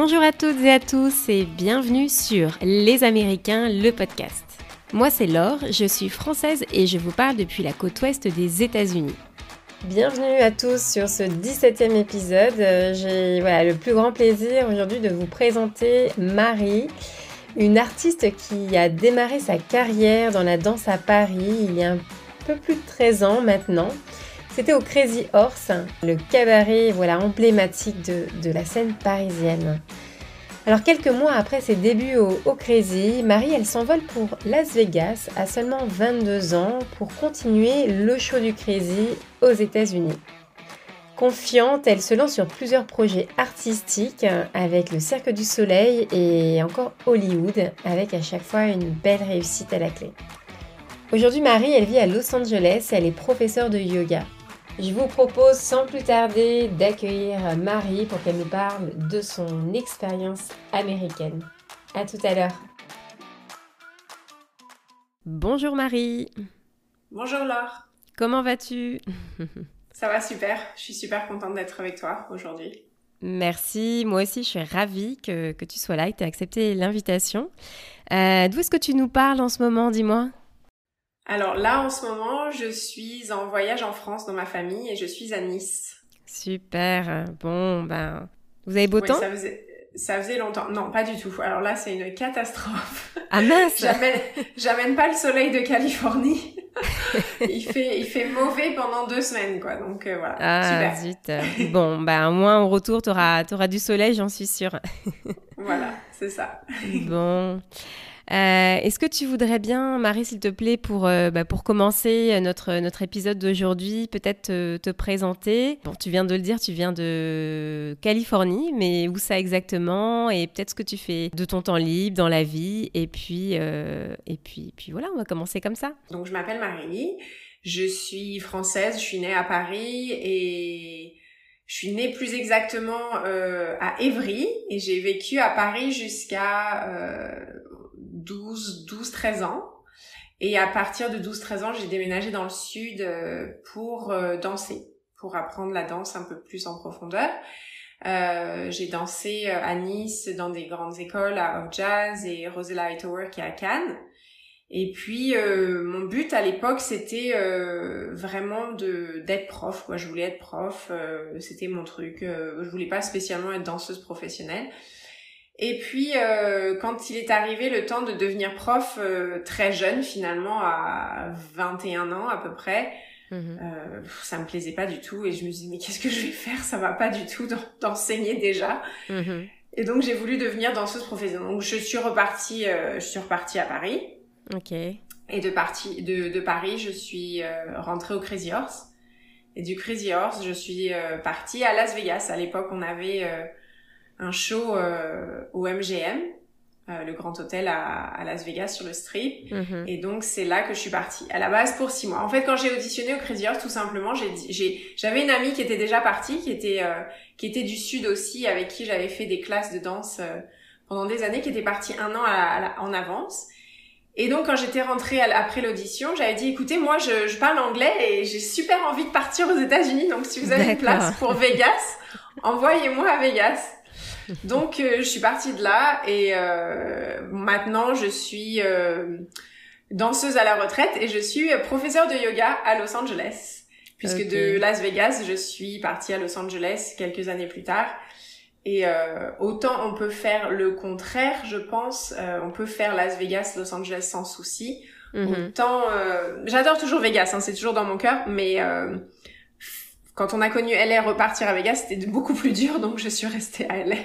Bonjour à toutes et à tous et bienvenue sur Les Américains, le podcast. Moi c'est Laure, je suis française et je vous parle depuis la côte ouest des États-Unis. Bienvenue à tous sur ce 17e épisode. J'ai voilà, le plus grand plaisir aujourd'hui de vous présenter Marie, une artiste qui a démarré sa carrière dans la danse à Paris il y a un peu plus de 13 ans maintenant. C'était au Crazy Horse, le cabaret voilà, emblématique de, la scène parisienne. Alors quelques mois après ses débuts au, Crazy, Marie elle s'envole pour Las Vegas à seulement 22 ans pour continuer le show du Crazy aux États-Unis. Confiante, elle se lance sur plusieurs projets artistiques avec le Cirque du Soleil et encore Hollywood avec à chaque fois une belle réussite à la clé. Aujourd'hui Marie elle vit à Los Angeles, elle est professeure de yoga. Je vous propose sans plus tarder d'accueillir Marie pour qu'elle nous parle de son expérience américaine. À tout à l'heure. Bonjour Marie. Bonjour Laure. Comment vas-tu? Ça va super. Je suis super contente d'être avec toi aujourd'hui. Merci, moi aussi je suis ravie que, tu sois là et que tu aies accepté l'invitation. Euh, d'où est-ce que tu nous parles en ce moment, dis-moi? Alors là, en ce moment, je suis en voyage en France dans ma famille et je suis à Nice. Super. Bon, ben, vous avez beau temps ça faisait, ça faisait longtemps. Non, pas du tout. Alors là, c'est une catastrophe. Ah mince J'amène pas le soleil de Californie. il fait il fait mauvais pendant deux semaines, quoi. Donc euh, voilà. Ah, Super. zut. Bon, ben, au moins, au retour, tu auras, auras du soleil, j'en suis sûre. voilà, c'est ça. bon. Euh, est-ce que tu voudrais bien, Marie, s'il te plaît, pour, euh, bah, pour commencer notre, notre épisode d'aujourd'hui, peut-être te, présenter? Bon, tu viens de le dire, tu viens de Californie, mais où ça exactement? Et peut-être ce que tu fais de ton temps libre, dans la vie? Et puis, euh, et puis, puis voilà, on va commencer comme ça. Donc, je m'appelle Marie, je suis française, je suis née à Paris et... Je suis née plus exactement à Évry et j'ai vécu à Paris jusqu'à 12, 12, 13 ans. Et à partir de 12, 13 ans, j'ai déménagé dans le sud euh, pour euh, danser, pour apprendre la danse un peu plus en profondeur. Euh, j'ai dansé euh, à Nice dans des grandes écoles, à Off Jazz et Rosella Hightower qui est à Cannes. Et puis mon but à l'époque c'était vraiment de d'être prof. Quoi. Je voulais être prof, c'était mon truc. je voulais pas spécialement être danseuse professionnelle. Et puis, euh, quand il est arrivé le temps de devenir prof euh, très jeune, finalement, à 21 ans à peu près, mhm. euh, ça me plaisait pas du tout. Et je me dis, mais qu'est-ce que je vais faire? Ça va pas du tout d'enseigner déjà. Mhm. Et donc, j'ai voulu devenir danseuse professionnelle. Donc, je suis repartie, euh, je suis repartie à Paris. Ok. Et de, partie, de, de Paris, je suis euh, rentrée au Crazy Horse. Et du Crazy Horse, je suis partie à Las Vegas. À l'époque, on avait un show euh, au MGM, euh, le grand hôtel à, Las Vegas sur le strip. Mhm. Et donc c'est là que je suis partie. À la base pour six mois. En fait, quand j'ai auditionné au Crazy Horse, tout simplement, j'ai, j'avais une amie qui était déjà partie, qui était euh, qui était du sud aussi, avec qui j'avais fait des classes de danse pendant des années, qui était partie un an en avance. Et donc, quand j'étais rentrée après l'audition, j'avais dit, écoutez, moi, je, je, parle anglais et j'ai super envie de partir aux États-Unis. Donc, si vous avez une place pour Vegas, envoyez-moi à Vegas. Donc euh, je suis partie de là et euh, maintenant je suis euh, danseuse à la retraite et je suis professeure de yoga à Los Angeles. Puisque de Las Vegas, je suis partie à Los Angeles quelques années plus tard. Et autant on peut faire le contraire, je pense. on peut faire Las Vegas, Los Angeles sans souci. Mhm. Autant, j'adore toujours Vegas, hein, c'est toujours dans mon cœur, mais quand on a connu LA, repartir à Vegas, c'était beaucoup plus dur, donc je suis restée à LA.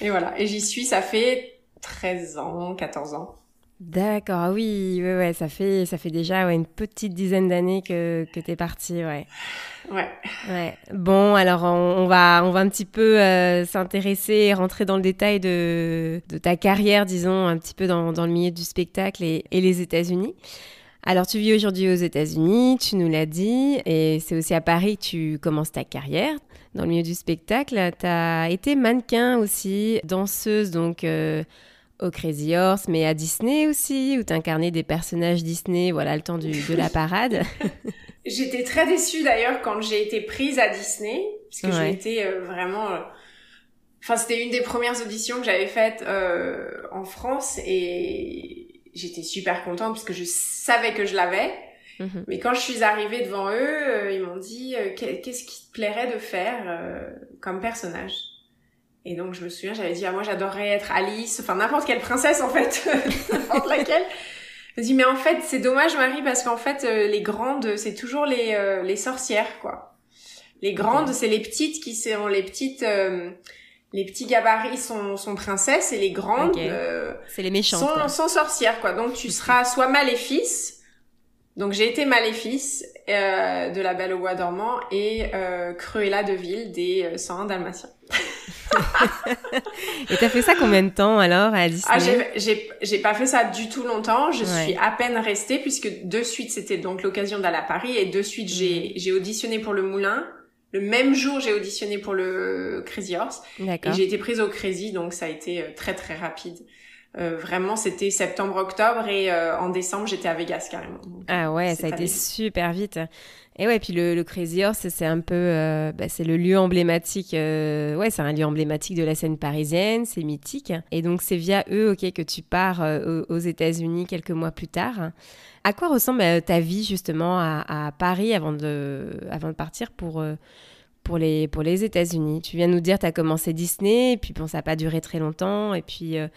Et voilà. Et j'y suis, ça fait 13 ans, 14 ans. D'accord, ah oui, ouais, ouais, ça fait, ça fait déjà ouais, une petite dizaine d'années que, que t'es partie, ouais. Ouais. Ouais. Bon, alors on, va, on va un petit peu euh, s'intéresser et rentrer dans le détail de, de ta carrière, disons, un petit peu dans, dans le milieu du spectacle et, et les États-Unis. Alors, tu vis aujourd'hui aux États-Unis, tu nous l'as dit, et c'est aussi à Paris que tu commences ta carrière dans le milieu du spectacle. Tu as été mannequin aussi, danseuse donc euh, au Crazy Horse, mais à Disney aussi, où tu incarnais des personnages Disney, voilà, le temps de la parade. J'étais très déçue d'ailleurs quand j'ai été prise à Disney, parce que j'ai été euh, vraiment... Euh, enfin c'était une des premières auditions que j'avais faites en France et j'étais super contente parce que je savais que je l'avais. Mhm. Mais quand je suis arrivée devant eux, ils m'ont dit qu'est-ce qui te plairait de faire comme personnage? Et donc je me souviens, j'avais dit ah moi j'adorerais être Alice, enfin n'importe quelle princesse en fait, n'importe laquelle. Je me dis mais en fait c'est dommage Marie parce qu'en fait euh, les grandes c'est toujours les euh, les sorcières quoi. Les grandes c'est les petites qui sont les petites euh, les petits gabarits sont, sont princesses et les grandes c'est les méchantes sont, sont, sorcières quoi. Donc tu seras soit maléfice donc j'ai été maléfice euh, de La Belle au Bois dormant et euh, Cruella de Ville des 101 Dalmatiens. et t'as fait ça combien de temps alors à Disney Ah j'ai pas fait ça du tout longtemps. Je suis à peine restée puisque de suite c'était donc l'occasion d'aller à Paris et de suite j'ai mm. j'ai auditionné pour le Moulin. Le même jour j'ai auditionné pour le Crazy Horse et j'ai été prise au Crazy donc ça a été euh, très très rapide. Euh, vraiment, c'était septembre-octobre et euh, en décembre, j'étais à Vegas carrément. ah ouais, ça a été super vite. Et ouais, puis le, Crazy Horse, c'est un peu, euh, bah, c'est le lieu emblématique. ouais, c'est un lieu emblématique de la scène parisienne, c'est mythique. Et donc c'est via eux, ok, que tu pars aux États-Unis quelques mois plus tard. À quoi ressemble ta vie justement à, à, Paris avant de, avant de partir pour pour les, pour les États-Unis. Tu viens nous dire, tu as commencé Disney, et puis bon, ça n'a pas duré très longtemps, et puis euh,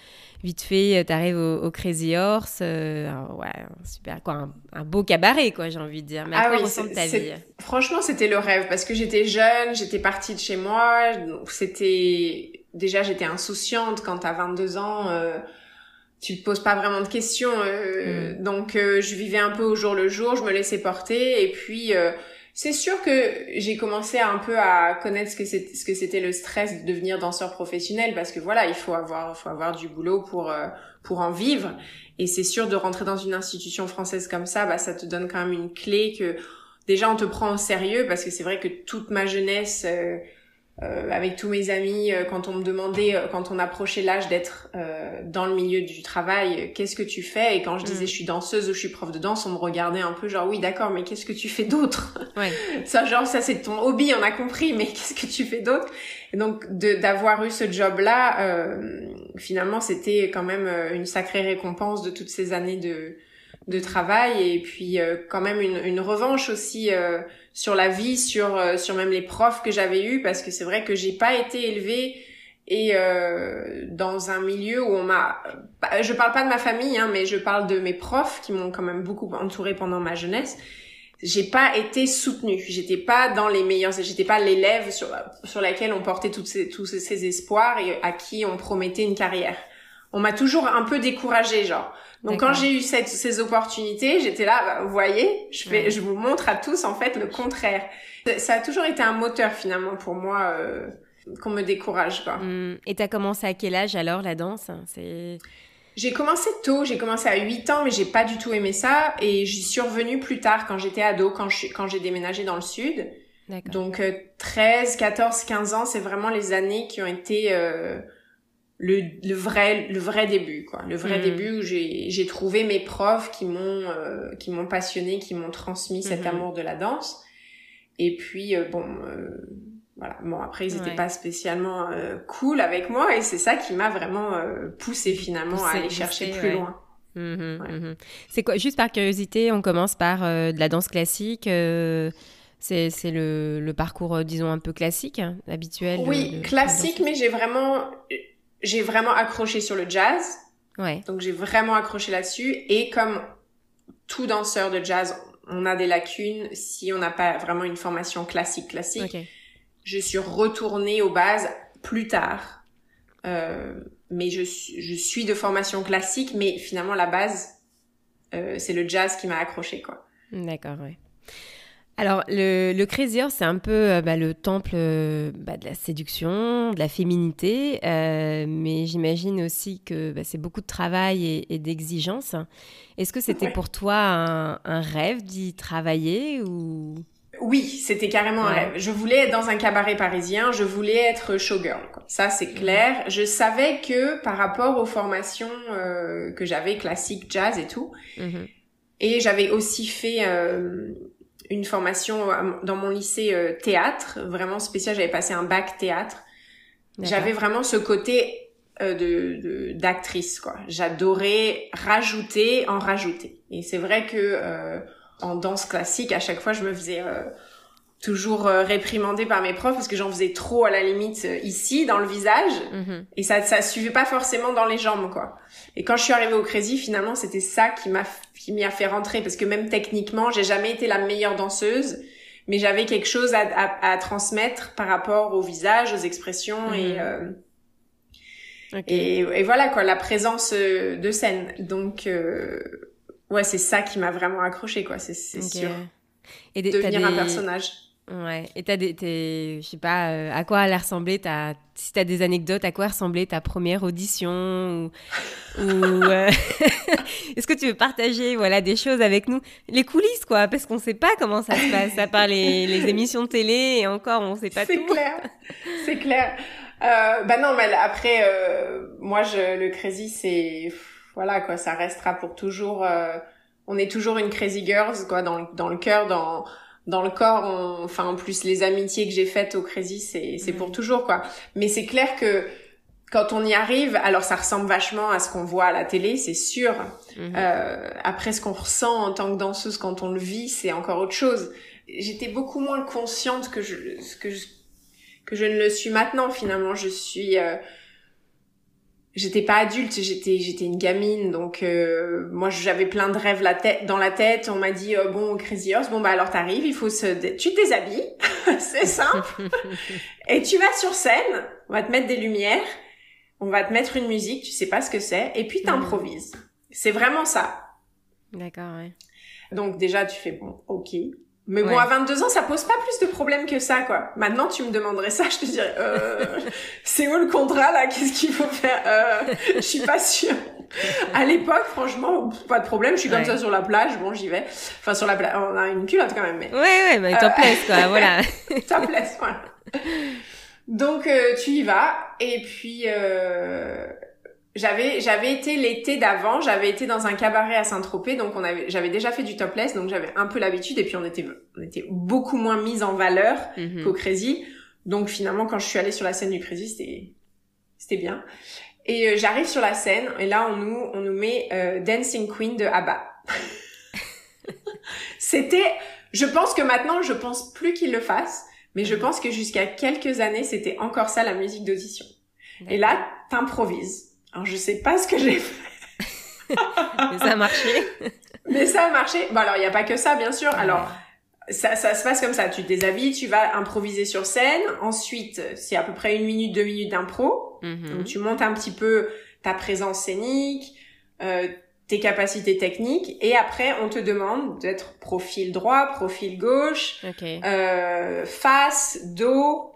vite fait, euh, tu arrives au, Crazy Horse. Euh, ouais, super, quoi, un, beau cabaret, quoi, j'ai envie de dire. Mais à ah quoi ressemble ta vie? Franchement, c'était le rêve, parce que j'étais jeune, j'étais partie de chez moi, c'était. Déjà, j'étais insouciante quand tu as 22 ans. tu te poses pas vraiment de questions, mm. donc je vivais un peu au jour le jour, je me laissais porter, et puis c'est sûr que j'ai commencé un peu à connaître ce que c'était le stress de devenir danseur professionnel parce que voilà, il faut avoir faut avoir du boulot pour euh, pour en vivre. Et c'est sûr de rentrer dans une institution française comme ça, bah ça te donne quand même une clé que déjà on te prend au sérieux parce que c'est vrai que toute ma jeunesse euh, euh, avec tous mes amis, euh, quand on me demandait, euh, quand on approchait l'âge d'être dans le milieu du travail, qu'est-ce que tu fais? Et quand je disais mm. je suis danseuse ou je suis prof de danse, on me regardait un peu genre oui d'accord, mais qu'est-ce que tu fais d'autre? Ouais. Ça genre ça c'est ton hobby, on a compris, mais qu'est-ce que tu fais d'autre? Et donc d'avoir eu ce job-là, finalement c'était quand même une sacrée récompense de toutes ces années de de travail et puis quand même une, une revanche aussi sur la vie, sur euh, sur même les profs que j'avais eus parce que c'est vrai que j'ai pas été élevée et euh, dans un milieu où on m'a bah, je parle pas de ma famille hein, mais je parle de mes profs qui m'ont quand même beaucoup entourée pendant ma jeunesse. J'ai pas été soutenue. J'étais pas dans les meilleurs j'étais pas l'élève sur sur laquelle on portait toutes ces, tous ces espoirs et à qui on promettait une carrière. On m'a toujours un peu découragée genre donc quand j'ai eu cette, ces opportunités, j'étais là, bah, vous voyez, je fais, je vous montre à tous en fait le contraire. Ça a toujours été un moteur finalement pour moi euh, qu'on me décourage quoi. Mmh. Et t'as commencé à quel âge alors la danse? C'est j'ai commencé tôt, j'ai commencé à 8 ans, mais j'ai pas du tout aimé ça. Et j'y suis revenue plus tard, quand j'étais ado, quand quand j'ai déménagé dans le sud. Donc 13, 14, 15 ans, c'est vraiment les années qui ont été euh, le, le vrai le vrai début quoi. Le vrai hmm. début où j'ai j'ai trouvé mes profs qui m'ont euh, qui m'ont passionné qui m'ont transmis cet hmm. amour de la danse. Et puis euh, bon euh, voilà. Bon après ils étaient pas spécialement cool avec moi et c'est ça qui m'a vraiment poussé finalement à aller chercher plus loin. Mmh, c'est quoi juste par curiosité on commence par de la danse classique c'est, c'est le, le parcours, disons, un peu classique, hein, habituel. Oui, classique, mais j'ai vraiment j'ai vraiment accroché sur le jazz. Ouais. Donc j'ai vraiment accroché là-dessus. Et comme tout danseur de jazz, on a des lacunes si on n'a pas vraiment une formation classique classique. Je suis retournée aux bases plus tard. Euh, mais je, je suis de formation classique, mais finalement la base, euh, c'est le jazz qui m'a accroché quoi. D'accord, ouais. Alors, le, le Crazy Horse, c'est un peu euh, bah, le temple euh, bah, de la séduction, de la féminité, euh, mais j'imagine aussi que bah, c'est beaucoup de travail et, d'exigence. Est-ce que c'était pour toi un, rêve d'y travailler ou? Oui, c'était carrément un rêve. Je voulais être dans un cabaret parisien, je voulais être showgirl. Ça, c'est mmh. clair. Je savais que par rapport aux formations que j'avais, classique, jazz et tout, mmh et j'avais aussi fait une formation euh, dans mon lycée euh, théâtre, vraiment spécial. J'avais passé un bac théâtre. J'avais vraiment ce côté euh, de d'actrice quoi. J'adorais rajouter en rajouter. Et c'est vrai que euh, en danse classique, à chaque fois, je me faisais euh, toujours euh, réprimander par mes profs parce que j'en faisais trop à la limite euh, ici dans le visage Mhm. et ça ça suivait pas forcément dans les jambes quoi. Et quand je suis arrivée au Crazy, finalement, c'était ça qui m'a qui m'y a fait rentrer parce que même techniquement, j'ai jamais été la meilleure danseuse, mais j'avais quelque chose à, à, à transmettre par rapport au visage, aux expressions Mhm. et euh, Ok. et, et voilà quoi, la présence euh, de scène. Donc euh, ouais, c'est ça qui m'a vraiment accroché quoi, c'est c'est Ok. sûr. Et t'as Devenir un personnage. Ouais. Et t'as des, t'es- je sais pas, euh, à quoi elle a ressemblé ta, si t'as des anecdotes, à quoi ressemblait ta première audition ou, ou, euh, est-ce que tu veux partager, voilà, des choses avec nous, les coulisses quoi, parce qu'on sait pas comment ça se passe, à part les, les émissions de télé et encore on sait pas C'est tout. clair, c'est clair. Euh, bah non, mais après, euh, moi, je, le crazy, c'est voilà quoi, ça restera pour toujours. euh, on est toujours une crazy girls quoi, dans le- dans le cœur, dans dans le corps. on- Enfin, en plus, les amitiés que j'ai faites au crazy, c'est c'est pour toujours quoi. Mais c'est clair que quand on y arrive, alors ça ressemble vachement à ce qu'on voit à la télé, c'est sûr. Mhm. Euh, après, ce qu'on ressent en tant que danseuse quand on le vit, c'est encore autre chose. J'étais beaucoup moins consciente que je, que je, que je ne le suis maintenant. Finalement, je suis, euh, j'étais pas adulte, j'étais, j'étais une gamine. Donc, euh, moi, j'avais plein de rêves la tête, dans la tête. On m'a dit, euh, bon, Crazy Horse, bon, bah, alors t'arrives, il faut se, tu te déshabilles. c'est simple. Et tu vas sur scène, on va te mettre des lumières, on va te mettre une musique, tu sais pas ce que c'est, et puis t'improvises. C'est vraiment ça. D'accord, ouais. Donc déjà, tu fais bon, ok. Mais bon, Ouais. à 22 ans, ça pose pas plus de problèmes que ça, quoi. Maintenant, tu me demanderais ça, je te dirais, euh, c'est où le contrat, là? Qu'est-ce qu'il faut faire? Euh, Je suis pas sûre. À l'époque, franchement, pas de problème. Je suis comme Ouais. ça sur la plage, bon, j'y vais. Enfin, sur la plage, on a une culotte quand même, mais Ouais, ouais, mais t'en Euh, quoi, voilà. ça plaise, voilà. Donc euh, tu y vas et puis euh, j'avais j'avais été l'été d'avant, j'avais été dans un cabaret à Saint-Tropez, donc on avait j'avais déjà fait du topless, donc j'avais un peu l'habitude et puis on était on était beaucoup moins mise en valeur Mhm. qu'au Crazy. Donc finalement quand je suis allée sur la scène du Crazy, c'était c'était bien. Et euh, j'arrive sur la scène et là on nous on nous met euh, Dancing Queen de ABBA. c'était je pense que maintenant je pense plus qu'ils le fassent, mais je pense que jusqu'à quelques années c'était encore ça la musique d'audition. Et là t'improvises. Alors je sais pas ce que j'ai fait, Mais ça a marché. mais ça a marché. Bon alors il y a pas que ça bien sûr. Alors ça, ça se passe comme ça. Tu te déshabilles, tu vas improviser sur scène. Ensuite, c'est à peu près une minute, deux minutes d'impro. Mhm. Donc tu montes un petit peu ta présence scénique, euh, tes capacités techniques, et après on te demande d'être profil droit, profil gauche, euh, face, dos.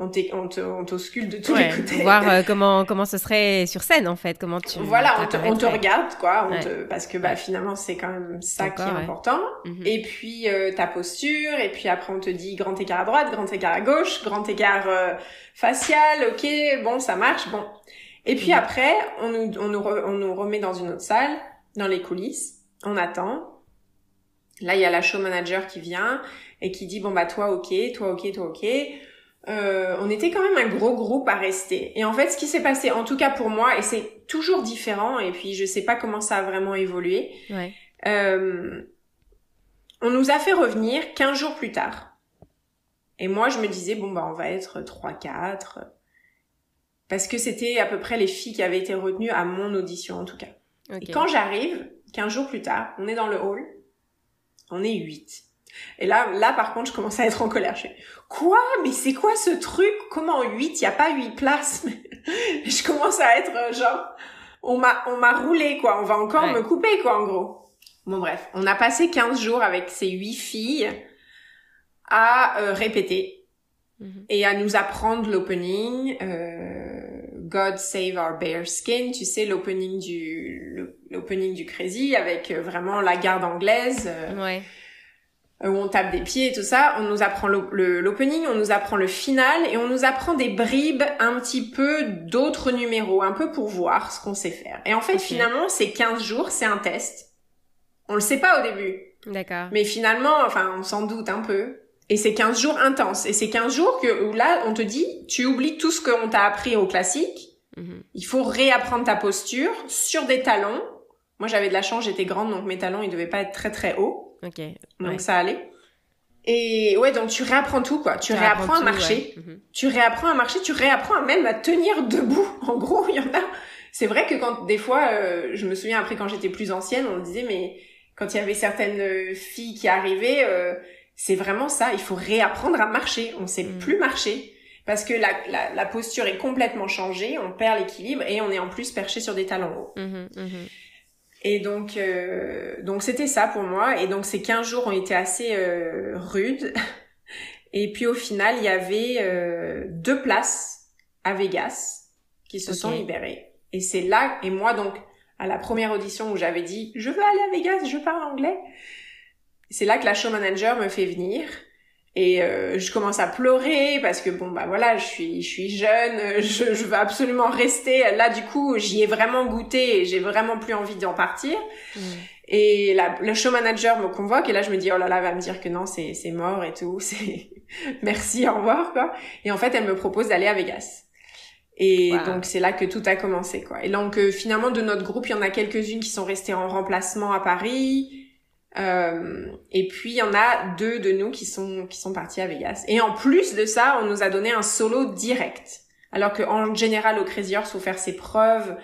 On t'é- on te- on t'auscule de tous Ouais, les côtés. voir euh, comment comment ce serait sur scène en fait, comment tu. Voilà, on te, on te regarde quoi, on Ouais. te- parce que bah finalement c'est quand même ça qui est ouais. important. Mhm. Et puis euh, ta posture, et puis après on te dit grand écart à droite, grand écart à gauche, grand écart euh, facial, ok, bon ça marche, bon. Et puis Mhm. après on nous, on, nous re- on nous remet dans une autre salle, dans les coulisses, on attend. Là il y a la show manager qui vient et qui dit bon bah toi ok, toi ok, toi ok. Euh, on était quand même un gros groupe à rester. Et en fait, ce qui s'est passé, en tout cas pour moi, et c'est toujours différent, et puis je sais pas comment ça a vraiment évolué, Ouais. euh, on nous a fait revenir 15 jours plus tard. Et moi, je me disais, bon, bah, on va être 3-4. Parce que c'était à peu près les filles qui avaient été retenues à mon audition, en tout cas. Et quand j'arrive, 15 jours plus tard, on est dans le hall. On est 8. Et là, là, par contre, je commence à être en colère. Je fais, quoi? Mais c'est quoi ce truc? Comment 8? Il y a pas 8 places? Je commence à être euh, genre, on m'a, on m'a roulé, quoi. On va encore Ouais. me couper, quoi, en gros. Bon, bref. On a passé 15 jours avec ces 8 filles à euh, répéter Mhm. et à nous apprendre l'opening euh, God Save Our Bare Skin, tu sais l'opening du l'opening du Crazy avec euh, vraiment la garde anglaise euh, Ouais. Où on tape des pieds et tout ça. On nous apprend l'opening, on nous apprend le final et on nous apprend des bribes un petit peu d'autres numéros, un peu pour voir ce qu'on sait faire. Et en fait, finalement, c'est 15 jours, c'est un test. On le sait pas au début, D'accord. mais finalement, enfin, on s'en doute un peu. Et c'est 15 jours intenses. Et c'est 15 jours que, où là, on te dit, tu oublies tout ce qu'on t'a appris au classique. Mhm. Il faut réapprendre ta posture sur des talons. Moi, j'avais de la chance, j'étais grande, donc mes talons, ils devaient pas être très très hauts. Ok. Donc ça allait. Et ouais, donc tu réapprends tout, quoi. Tu, réapprends, à marcher. Mhm. Tu réapprends à marcher, tu réapprends même à tenir debout. En gros, il y en a. C'est vrai que quand, des fois, euh, je me souviens après quand j'étais plus ancienne, on me disait, mais quand il y avait certaines euh, filles qui arrivaient, euh, c'est vraiment ça. Il faut réapprendre à marcher. On sait mm. plus marcher parce que la, la, la, posture est complètement changée. On perd l'équilibre et on est en plus perché sur des talons hauts. Mm-hmm. Et donc, euh, donc c'était ça pour moi. Et donc ces 15 jours ont été assez euh, rudes. Et puis au final, il y avait euh, deux places à Vegas qui se sont libérées. Et c'est là, et moi donc, à la première audition où j'avais dit je veux aller à Vegas, je parle anglais. C'est là que la show manager me fait venir et euh, je commence à pleurer parce que bon bah voilà je suis je suis jeune, je, je veux absolument rester là du coup j'y ai vraiment goûté et j'ai vraiment plus envie d'en partir. Mm. Et la, le show manager me convoque et là je me dis oh là là va me dire que non c'est c'est mort et tout c'est merci au revoir quoi. Et en fait elle me propose d'aller à Vegas. Et donc c'est là que tout a commencé quoi. Et donc euh, finalement de notre groupe, il y en a quelques-unes qui sont restées en remplacement à Paris. Euh, et puis il y en a deux de nous qui sont qui sont partis à Vegas. Et en plus de ça, on nous a donné un solo direct. Alors qu'en général au Crazy Horse, faut faire ses preuves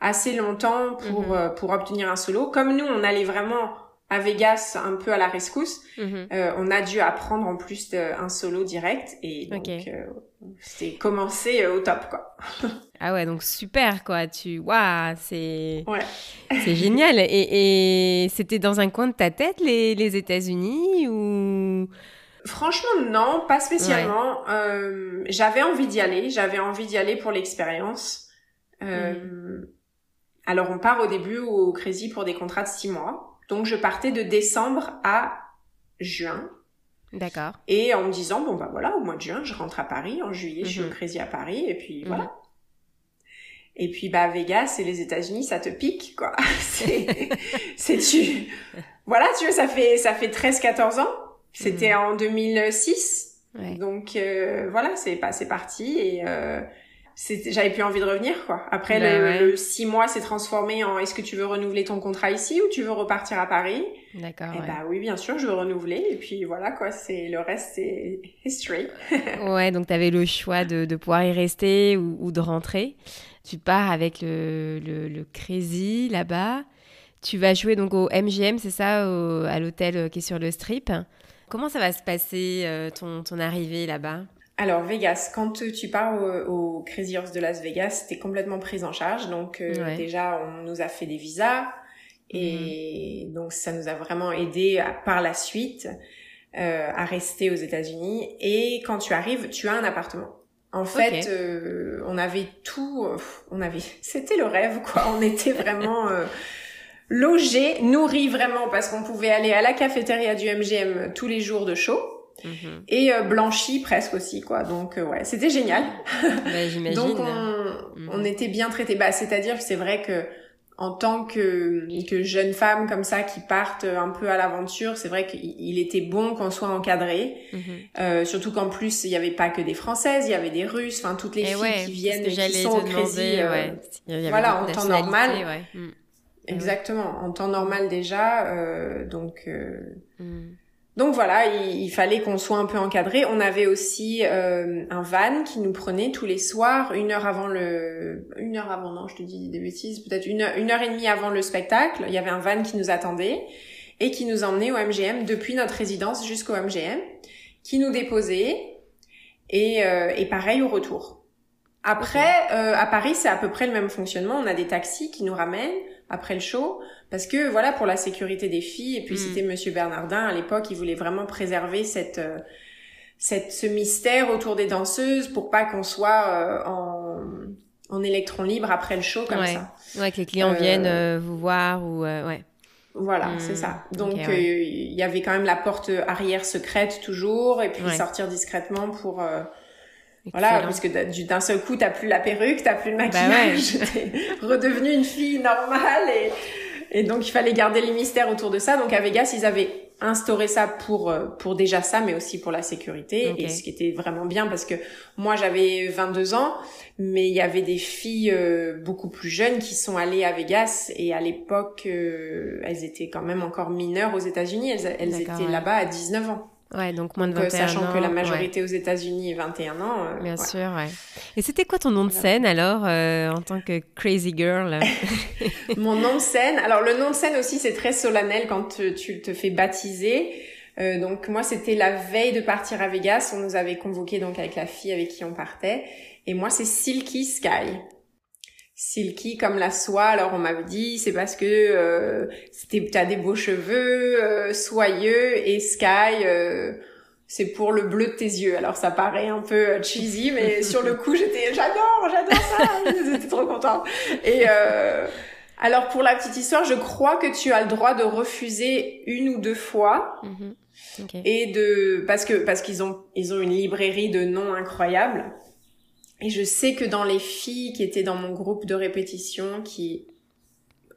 assez longtemps pour mhm. euh, pour obtenir un solo. Comme nous, on allait vraiment à Vegas un peu à la rescousse. Mhm. Euh, on a dû apprendre en plus un solo direct et donc euh, c'est commencé euh, au top quoi. ah ouais donc super quoi tu waouh c'est ouais. c'est génial et, et c'était dans un coin de ta tête les, les États-Unis ou? Franchement non pas spécialement. Euh, j'avais envie d'y aller j'avais envie d'y aller pour l'expérience. Mhm. Alors on part au début au Crazy pour des contrats de six mois. Donc je partais de décembre à juin. D'accord. Et en me disant, bon bah voilà, au mois de juin, je rentre à Paris, en juillet, je suis au. Crazy à Paris, et puis voilà. Mhm. Et puis bah Vegas et les États-Unis, ça te pique quoi. c'est tu voilà, tu vois, ça fait ça fait 13 14 ans. C'était mhm. en 2006. Donc euh, voilà, c'est pas c'est parti et euh, j'avais plus envie de revenir quoi. Après bah le, six mois s'est transformé en est-ce que tu veux renouveler ton contrat ici ou tu veux repartir à Paris? D'accord. Et bah oui bien sûr je veux renouveler et puis voilà quoi c'est le reste c'est history. ouais donc tu avais le choix de, de, pouvoir y rester ou, de rentrer. Tu pars avec le, le, le Crazy là-bas. Tu vas jouer donc au MGM c'est ça à l'hôtel euh, qui est sur le strip. Comment ça va se passer euh, ton, ton arrivée là-bas? Alors Vegas, quand tu pars au, Crazy Horse de Las Vegas, t'es complètement prise en charge. Donc euh, déjà, on nous a fait des visas et mhm. donc ça nous a vraiment aidé par la suite euh, à rester aux États-Unis. Et quand tu arrives, tu as un appartement. En fait, euh, on avait tout, on avait, c'était le rêve quoi. On était vraiment euh, logés, nourris vraiment parce qu'on pouvait aller à la cafétéria du MGM tous les jours de show. Mhm. et euh, blanchi presque aussi quoi donc euh, ouais c'était génial bah, j'imagine donc on, mhm. on, était bien traités bah c'est à dire que c'est vrai que en tant que, que jeune femme comme ça qui partent un peu à l'aventure, c'est vrai qu'il était bon qu'on soit encadré. Mhm. euh, surtout qu'en plus il y avait pas que des Françaises, il y avait des Russes, enfin toutes les filles qui viennent, qui sont au Crazy, euh, voilà en temps normal. Ouais. Mm. Exactement, en temps normal déjà, euh, donc. Mm. Donc voilà, il, fallait qu'on soit un peu encadré. On avait aussi euh, un van qui nous prenait tous les soirs, une heure avant le, une heure avant, non, je te dis des bêtises, peut-être une heure, une heure et demie avant le spectacle. Il y avait un van qui nous attendait et qui nous emmenait au MGM depuis notre résidence jusqu'au MGM, qui nous déposait et, euh, et pareil au retour. Après, euh, à Paris, c'est à peu près le même fonctionnement. On a des taxis qui nous ramènent après le show parce que voilà pour la sécurité des filles et puis mm. c'était monsieur Bernardin à l'époque il voulait vraiment préserver cette euh, cette ce mystère autour des danseuses pour pas qu'on soit euh, en en électron libre après le show comme ça. Ouais que les clients viennent euh, vous voir ou ouais. Voilà, mm. c'est ça. Donc il y avait quand même la porte arrière secrète toujours, et puis sortir discrètement pour voilà, parce que d'un seul coup, t'as plus la perruque, t'as plus le bah maquillage, bah t'es redevenue une fille normale et, et donc il fallait garder les mystères autour de ça. Donc à Vegas, ils avaient instauré ça pour euh, pour déjà ça mais aussi pour la sécurité. Et ce qui était vraiment bien parce que moi j'avais 22 ans mais il y avait des filles euh, beaucoup plus jeunes qui sont allées à Vegas. Et à l'époque euh, elles étaient quand même encore mineures aux États-Unis. Elles, elles étaient là-bas à 19 ans Ouais, donc moins de 21 sachant que la majorité aux États-Unis est 21 ans. Bien sûr, ouais. Et c'était quoi ton nom de scène alors en tant que crazy girl? Mon nom de scène, alors le nom de scène aussi c'est très solennel quand tu te fais baptiser. Euh, donc moi c'était la veille de partir à Vegas, on nous avait convoqué donc avec la fille avec qui on partait et moi c'est Silky Sky. Silky comme la soie. Alors on m'avait dit c'est parce que euh, t'as des beaux cheveux, euh, soyeux et Sky euh, c'est pour le bleu de tes yeux. Alors ça paraît un peu cheesy, mais sur le coup j'étais j'adore, j'adore ça, j'étais trop contente. Et alors pour la petite histoire, je crois que tu as le droit de refuser une ou deux fois. Mm-hmm. Et de parce que parce qu'ils ont ils ont une librairie de noms incroyables. Et je sais que dans les filles qui étaient dans mon groupe de répétition, qui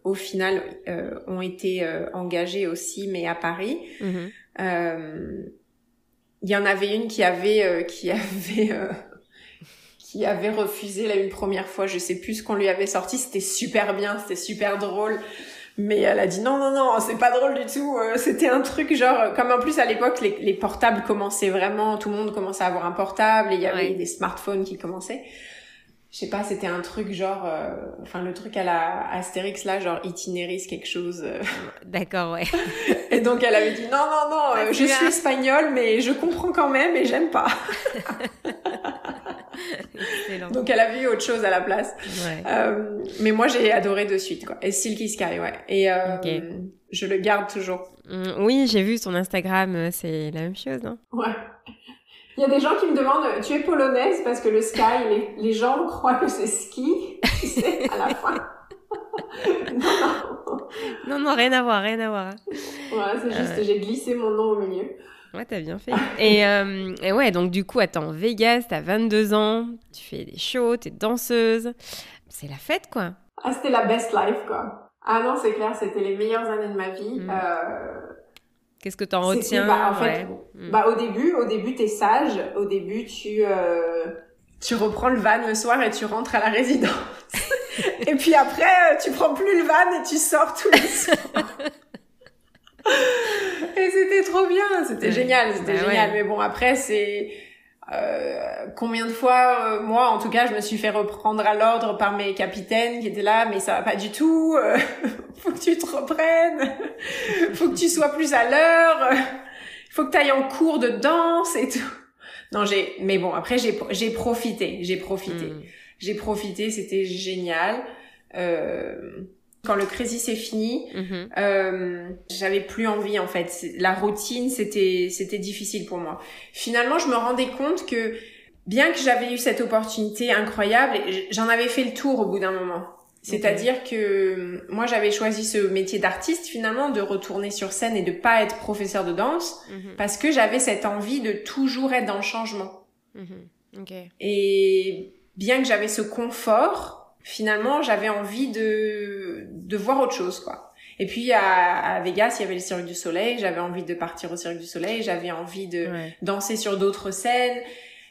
au final euh, ont été euh, engagées aussi, mais à Paris, mhm. euh, il y en avait une qui avait euh, qui avait qui avait refusé là une première fois. Je sais plus ce qu'on lui avait sorti. C'était super bien, c'était super drôle. Mais elle a dit non, non, non, c'est pas drôle du tout. Euh, c'était un truc genre, comme en plus à l'époque, les, les, portables commençaient vraiment, tout le monde commençait à avoir un portable et il y avait des smartphones qui commençaient. Je sais pas, c'était un truc genre, euh, enfin le truc à la Astérix là, genre itinéris quelque chose. Euh. D'accord, ouais. et donc elle avait dit non, non, non, je suis espagnole, mais je comprends quand même et j'aime pas. Donc elle a vu autre chose à la place. Euh, mais moi j'ai adoré de suite quoi. Et Silky Sky ouais. Et euh, je le garde toujours. Mm, oui j'ai vu son Instagram, euh, c'est la même chose non Ouais. Il y a des gens qui me demandent, tu es polonaise parce que le sky, les, les gens croient que c'est ski, tu sais, à la fin. non, non. non, rien à voir, rien à voir. Ouais, c'est juste, j'ai glissé mon nom au milieu. Ouais, t'as bien fait. et, euh, et, ouais, donc du coup, attends, Vegas, t'as 22 ans, tu fais des shows, t'es danseuse. C'est la fête, quoi. Ah, c'était la best life, quoi. Ah non, c'est clair, c'était les meilleures années de ma vie. Mm. Euh... Qu'est-ce que t'en retiens bah, en fait, mm. bah, au début, au début, t'es sage. Au début, tu, euh... tu reprends le van le soir et tu rentres à la résidence. et puis après, tu prends plus le van et tu sors tous les soirs. Et c'était trop bien, c'était génial, c'était bah génial. Mais bon, après, c'est euh, combien de fois, euh, moi en tout cas, je me suis fait reprendre à l'ordre par mes capitaines qui étaient là, mais ça va pas du tout. Euh, faut que tu te reprennes, faut que tu sois plus à l'heure, faut que tu ailles en cours de danse et tout. Non, j'ai, mais bon, après j'ai j'ai profité, j'ai profité, hmm. j'ai profité, c'était génial. Euh, quand le crazy c'est fini, mhm. euh, j'avais plus envie en fait. La routine, c'était c'était difficile pour moi. Finalement, je me rendais compte que bien que j'avais eu cette opportunité incroyable, j'en avais fait le tour au bout d'un moment. C'est-à-dire que euh, moi j'avais choisi ce métier d'artiste finalement de retourner sur scène et de pas être professeur de danse mhm. parce que j'avais cette envie de toujours être dans le changement. Mhm. Et bien que j'avais ce confort, finalement, j'avais envie de, de voir autre chose, quoi. Et puis à, à Vegas, il y avait le Cirque du Soleil. J'avais envie de partir au Cirque du Soleil. J'avais envie de danser sur d'autres scènes.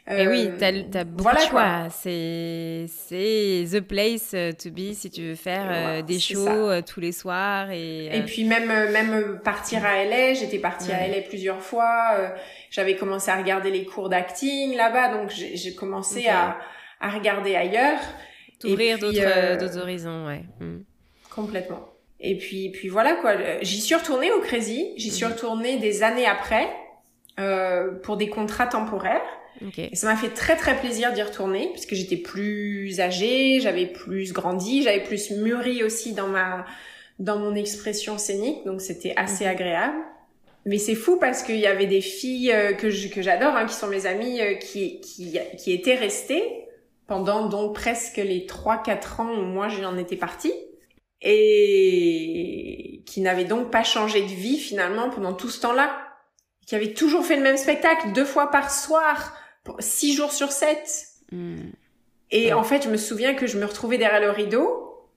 Et oui, euh, t'as as beaucoup voilà de choix. C'est c'est the place to be si tu veux faire euh, des shows euh, tous les soirs et. Et puis même même partir à LA, j'étais partie à LA plusieurs fois. J'avais commencé à regarder les cours d'acting là-bas, donc j'ai commencé à à regarder ailleurs. Ouvrir euh, d'autres horizons, ouais. Hmm. Complètement. Et puis, puis voilà quoi. J'y suis retournée au Crazy. J'y suis hmm. retournée des années après euh, pour des contrats temporaires. Et ça m'a fait très très plaisir d'y retourner puisque j'étais plus âgée, j'avais plus grandi, j'avais plus mûri aussi dans ma dans mon expression scénique, donc c'était assez agréable. Mais c'est fou parce qu'il y avait des filles euh, que que j'adore, hein, qui sont mes amies, euh, qui qui qui étaient restées pendant donc presque les 3-4 ans où moi j'en étais partie et qui n'avait donc pas changé de vie finalement pendant tout ce temps-là, qui avait toujours fait le même spectacle deux fois par soir, six jours sur sept. Hmm. Et en fait, je me souviens que je me retrouvais derrière le rideau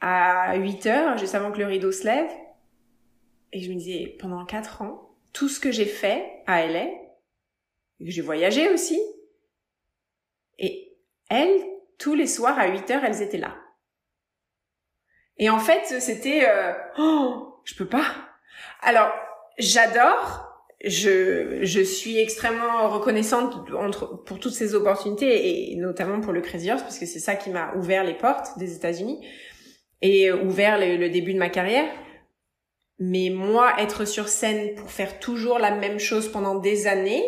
à 8 heures, juste avant que le rideau se lève. Et je me disais, pendant quatre ans, tout ce que j'ai fait à LA, j'ai voyagé aussi, et elles, tous les soirs à 8 heures, elles étaient là. Et en fait, c'était, euh, oh, je peux pas. Alors, j'adore, je, je suis extrêmement reconnaissante entre, pour toutes ces opportunités et notamment pour le Crazy Horse parce que c'est ça qui m'a ouvert les portes des États-Unis et ouvert le, début de ma carrière. Mais moi, être sur scène pour faire toujours la même chose pendant des années,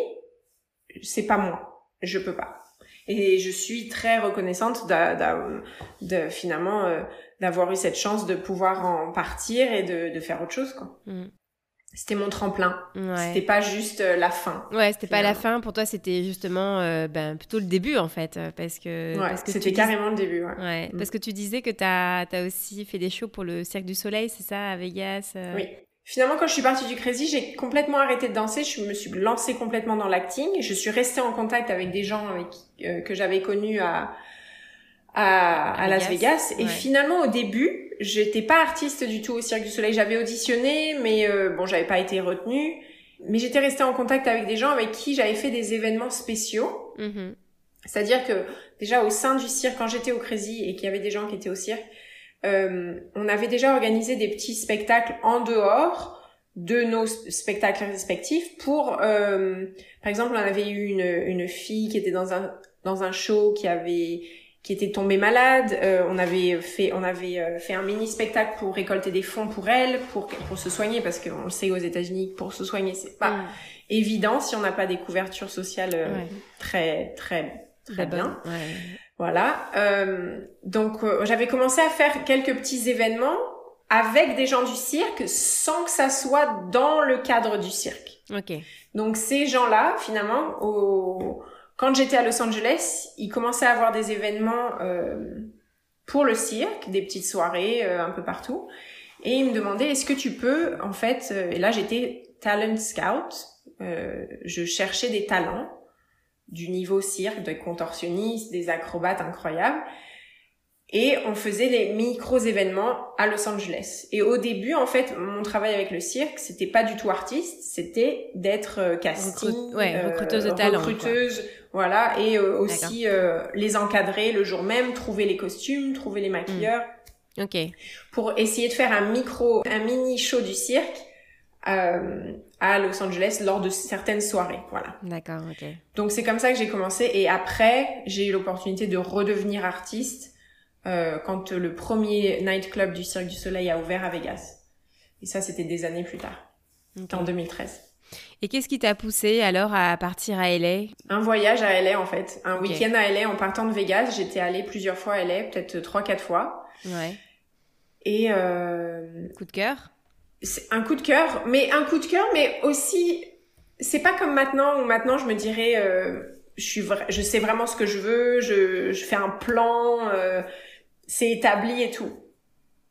c'est pas moi. Je peux pas. Et je suis très reconnaissante de, finalement euh, d'avoir eu cette chance de pouvoir en partir et de, de faire autre chose quoi. Mm c'était mon tremplin. C'était pas juste euh, la fin. Ouais, c'était pas la fin. Pour toi, c'était justement euh, ben, plutôt le début, en fait. Parce que. Ouais, c'était carrément le début, ouais. ouais mm. Parce que tu disais que tu as, as, aussi fait des shows pour le Cirque du Soleil, c'est ça, à Vegas Oui. Finalement, quand je suis partie du Crazy, j'ai complètement arrêté de danser. Je me suis lancée complètement dans l'acting. Je suis restée en contact avec des gens avec, que j'avais connus à, à, à, Las Vegas. Et finalement, au début, j'étais pas artiste du tout au Cirque du Soleil. J'avais auditionné, mais euh, bon, j'avais pas été retenue. Mais j'étais restée en contact avec des gens avec qui j'avais fait des événements spéciaux. Mm-hmm. C'est-à-dire que déjà au sein du cirque, quand j'étais au Crazy et qu'il y avait des gens qui étaient au cirque, euh, on avait déjà organisé des petits spectacles en dehors de nos spectacles respectifs pour, euh, par exemple, on avait eu une, une fille qui était dans un dans un show qui avait qui était tombée malade. Euh, on avait fait, on avait euh, fait un mini spectacle pour récolter des fonds pour elle, pour pour se soigner, parce qu'on le sait aux États-Unis, pour se soigner, c'est pas mm. évident si on n'a pas des couvertures sociales euh, très très très bien. Voilà. donc j'avais commencé à faire quelques petits événements avec des gens du cirque, sans que ça soit dans le cadre du cirque. Ok. Donc ces gens-là, finalement, au quand j'étais à Los Angeles, ils commençaient à avoir des événements euh, pour le cirque, des petites soirées euh, un peu partout. Et ils me demandaient, est-ce que tu peux, en fait, euh, et là j'étais talent scout, euh, je cherchais des talents du niveau cirque, des contorsionnistes, des acrobates incroyables. Et on faisait les micros événements à Los Angeles. Et au début, en fait, mon travail avec le cirque, c'était pas du tout artiste, c'était d'être casting, ouais, recruteuse de talent, recruteuse, voilà, et euh, aussi euh, les encadrer le jour même, trouver les costumes, trouver les maquilleurs. Ok. Pour essayer de faire un micro, un mini show du cirque euh, à Los Angeles lors de certaines soirées, voilà. D'accord, ok. Donc c'est comme ça que j'ai commencé, et après j'ai eu l'opportunité de redevenir artiste euh, quand le premier nightclub du Cirque du Soleil a ouvert à Vegas. Et ça c'était des années plus tard, en 2013. Et qu'est-ce qui t'a poussé alors à partir à LA Un voyage à LA en fait. Un week-end à LA en partant de Vegas. J'étais allée plusieurs fois à LA, peut-être trois, quatre fois. Ouais. Et euh... coup de cœur? C'est un coup de cœur, mais un coup de cœur, mais aussi c'est pas comme maintenant où maintenant je me dirais euh, je suis je sais vraiment ce que je veux, je, je fais un plan, euh, c'est établi et tout.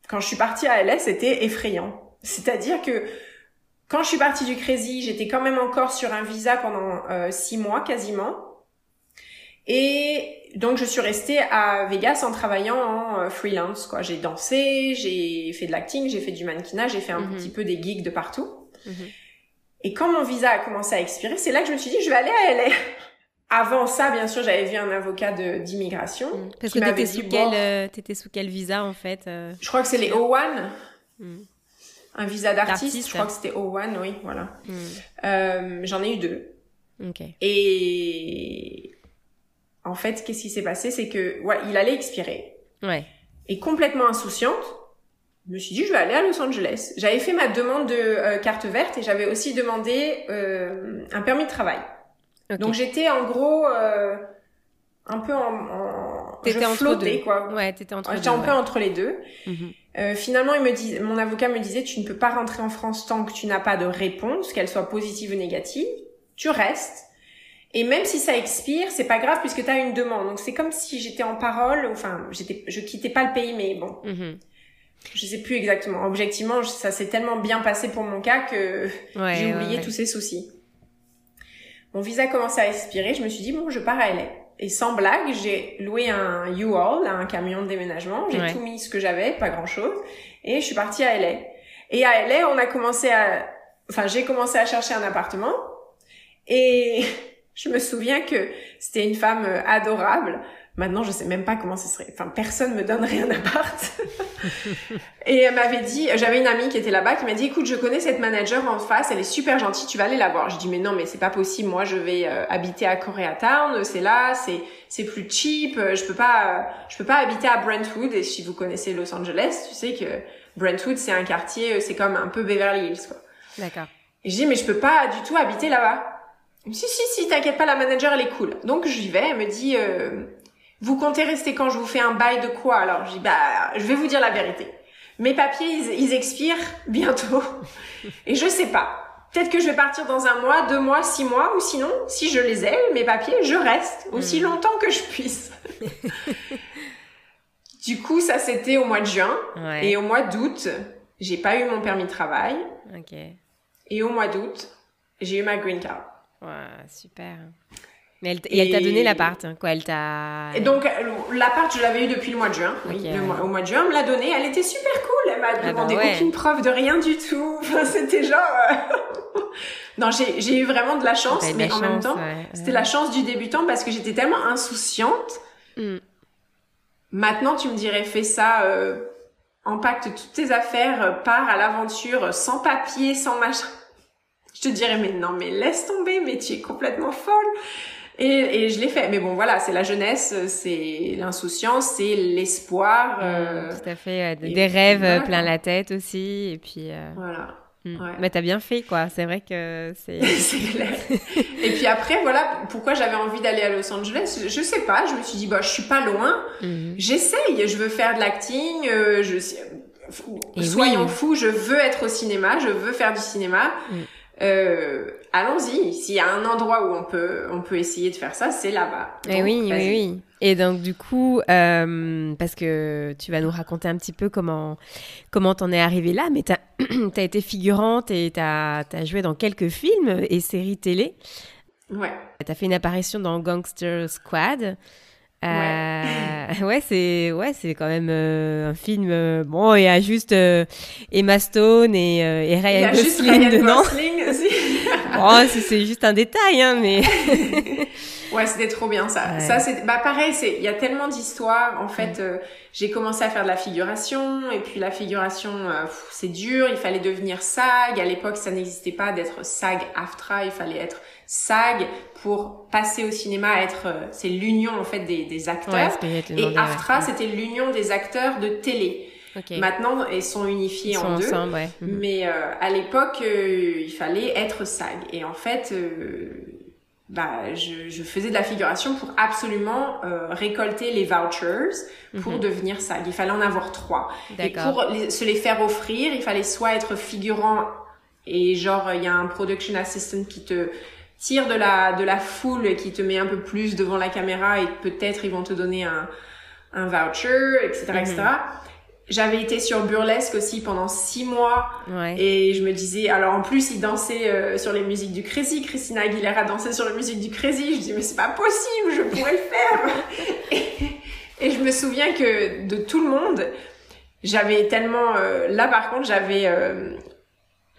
Quand je suis partie à LA, c'était effrayant. C'est-à-dire que quand je suis partie du Crazy, j'étais quand même encore sur un visa pendant euh, six mois quasiment. Et donc je suis restée à Vegas en travaillant en euh, freelance. quoi. J'ai dansé, j'ai fait de l'acting, j'ai fait du mannequinage, j'ai fait un mhm. petit peu des gigs de partout. Mhm. Et quand mon visa a commencé à expirer, c'est là que je me suis dit je vais aller à LA. Avant ça, bien sûr, j'avais vu un avocat d'immigration. Mhm. Parce que t'étais sous, quel, euh, sous quel visa en fait Je crois que c'est les O1 un visa d'artiste. Je crois que c'était O1, oui, voilà. Euh, J'en ai eu deux. Okay. Et en fait, qu'est-ce qui s'est passé, c'est que ouais, il allait expirer. Ouais. Et complètement insouciante, je me suis dit je vais aller à Los Angeles. J'avais fait ma demande de euh, carte verte et j'avais aussi demandé euh, un permis de travail. Donc j'étais en gros euh, un peu en, en je entre deux. quoi. Ouais, t'étais entre. J'étais un peu entre les deux. Mhm. Euh, finalement, il me dit, mon avocat me disait, tu ne peux pas rentrer en France tant que tu n'as pas de réponse, qu'elle soit positive ou négative. Tu restes. Et même si ça expire, c'est pas grave puisque tu as une demande. Donc c'est comme si j'étais en parole, enfin, j'étais, je quittais pas le pays, mais bon. Mm Je sais plus exactement. Objectivement, ça s'est tellement bien passé pour mon cas que j'ai oublié tous ces soucis. Mon visa commençait à expirer. Je me suis dit, bon, je pars à LA. Et sans blague, j'ai loué un U-Haul, un camion de déménagement. J'ai tout mis ce que j'avais, pas grand chose. Et je suis partie à LA. Et à LA, on a commencé à, enfin, j'ai commencé à chercher un appartement. Et je me souviens que c'était une femme euh, adorable. Maintenant, je sais même pas comment ce serait. Enfin, personne me donnerait un appart. et elle m'avait dit, j'avais une amie qui était là-bas qui m'a dit, écoute, je connais cette manager en face, elle est super gentille, tu vas aller la voir. Je dis, mais non, mais c'est pas possible. Moi, je vais euh, habiter à Koreatown, c'est là, c'est c'est plus cheap. Euh, je peux pas, je peux pas habiter à Brentwood. Et si vous connaissez Los Angeles, tu sais que Brentwood, c'est un quartier, c'est comme un peu Beverly Hills, quoi. D'accord. Et je dis, mais je peux pas du tout habiter là-bas. Si, si, si, t'inquiète pas, la manager, elle est cool. Donc, j'y vais, elle me dit, euh, vous comptez rester quand je vous fais un bail de quoi? Alors, je dis, bah, je vais vous dire la vérité. Mes papiers, ils, expirent bientôt. Et je sais pas. Peut-être que je vais partir dans un mois, deux mois, six mois, ou sinon, si je les ai, mes papiers, je reste aussi hmm. longtemps que je puisse. du coup, ça c'était au mois de juin. Et au mois d'août, j'ai pas eu mon permis de travail. Et au mois d'août, j'ai eu ma green card. Ouais, super. Mais elle, et elle t'a donné l'appart, hein, quoi. Elle t'a. Et donc l'appart, je l'avais eu depuis le mois de juin. Oui, au mois de juin, elle me l'a donné. Elle était super cool. Elle m'a ah bah demandé aucune preuve de rien du tout. Enfin, c'était genre. Euh, non, j'ai eu vraiment de la chance, mais en même temps, c'était la chance du débutant parce que j'étais tellement insouciante. Mm. Maintenant, tu me dirais, fais ça. Euh, empacte toutes tes affaires, euh, pars à l'aventure sans papier, sans machin je te dirais mais non mais laisse tomber, mais tu es complètement folle. Et, et je l'ai fait. Mais bon, voilà, c'est la jeunesse, c'est l'insouciance, c'est l'espoir. Euh, tout à fait. des rêves plein la tête aussi. Et puis. Euh... Voilà. Ouais. Mais t'as bien fait, quoi. C'est vrai que c'est. c'est clair. et puis après, voilà, pourquoi j'avais envie d'aller à Los Angeles. Je sais pas. Je me suis dit, bah, je suis pas loin. Hmm. J'essaye. Je veux faire de l'acting. Euh, je. Soyons fous. Je veux être au cinéma. Je veux faire du cinéma. Euh, allons-y. S'il y a un endroit où on peut, on peut essayer de faire ça, c'est là-bas. Et eh oui, oui, oui. Et donc du coup, euh, parce que tu vas nous raconter un petit peu comment comment t'en es arrivé là, mais t'as as été figurante et t'as as joué dans quelques films et séries télé. Ouais. T'as fait une apparition dans Gangster Squad. Euh, ouais, c'est ouais, c'est quand même euh, un film. Euh, bon, il y a juste Emma Stone et, et Ryan Gosling dedans. oh, c'est juste un détail, hein, mais. ouais, c'était trop bien ça. Ça, c'est bah pareil. C'est il y a tellement d'histoires. En fait, j'ai commencé à faire de la figuration et puis la figuration, c'est dur. Il fallait devenir SAG. À l'époque, ça n'existait pas d'être SAG AFTRA. Il fallait être SAG pour passer au cinéma, être euh, c'est l'union en fait des, des acteurs. et AFTRA, c'était l'union des acteurs de télé. Maintenant, ils sont unifiés en deux. Mhm. Mais euh, à l'époque, euh, il fallait être SAG. Et en fait, bah, je, je, faisais de la figuration pour absolument récolter les vouchers pour mhm. devenir SAG. Il fallait en avoir trois. Et pour se les faire offrir, il fallait soit être figurant et genre il y a un production assistant qui te tire de la, de la foule qui te met un peu plus devant la caméra et peut-être ils vont te donner un, un voucher, etc., etc. Mhm. J'avais été sur Burlesque aussi pendant six mois et je me disais, alors en plus ils dansaient euh, sur les musiques du Crazy, Christina Aguilera dansait sur les musiques du Crazy, je dis mais c'est pas possible, je pourrais le faire. et, je me souviens que de tout le monde, j'avais tellement, euh, là par contre j'avais euh,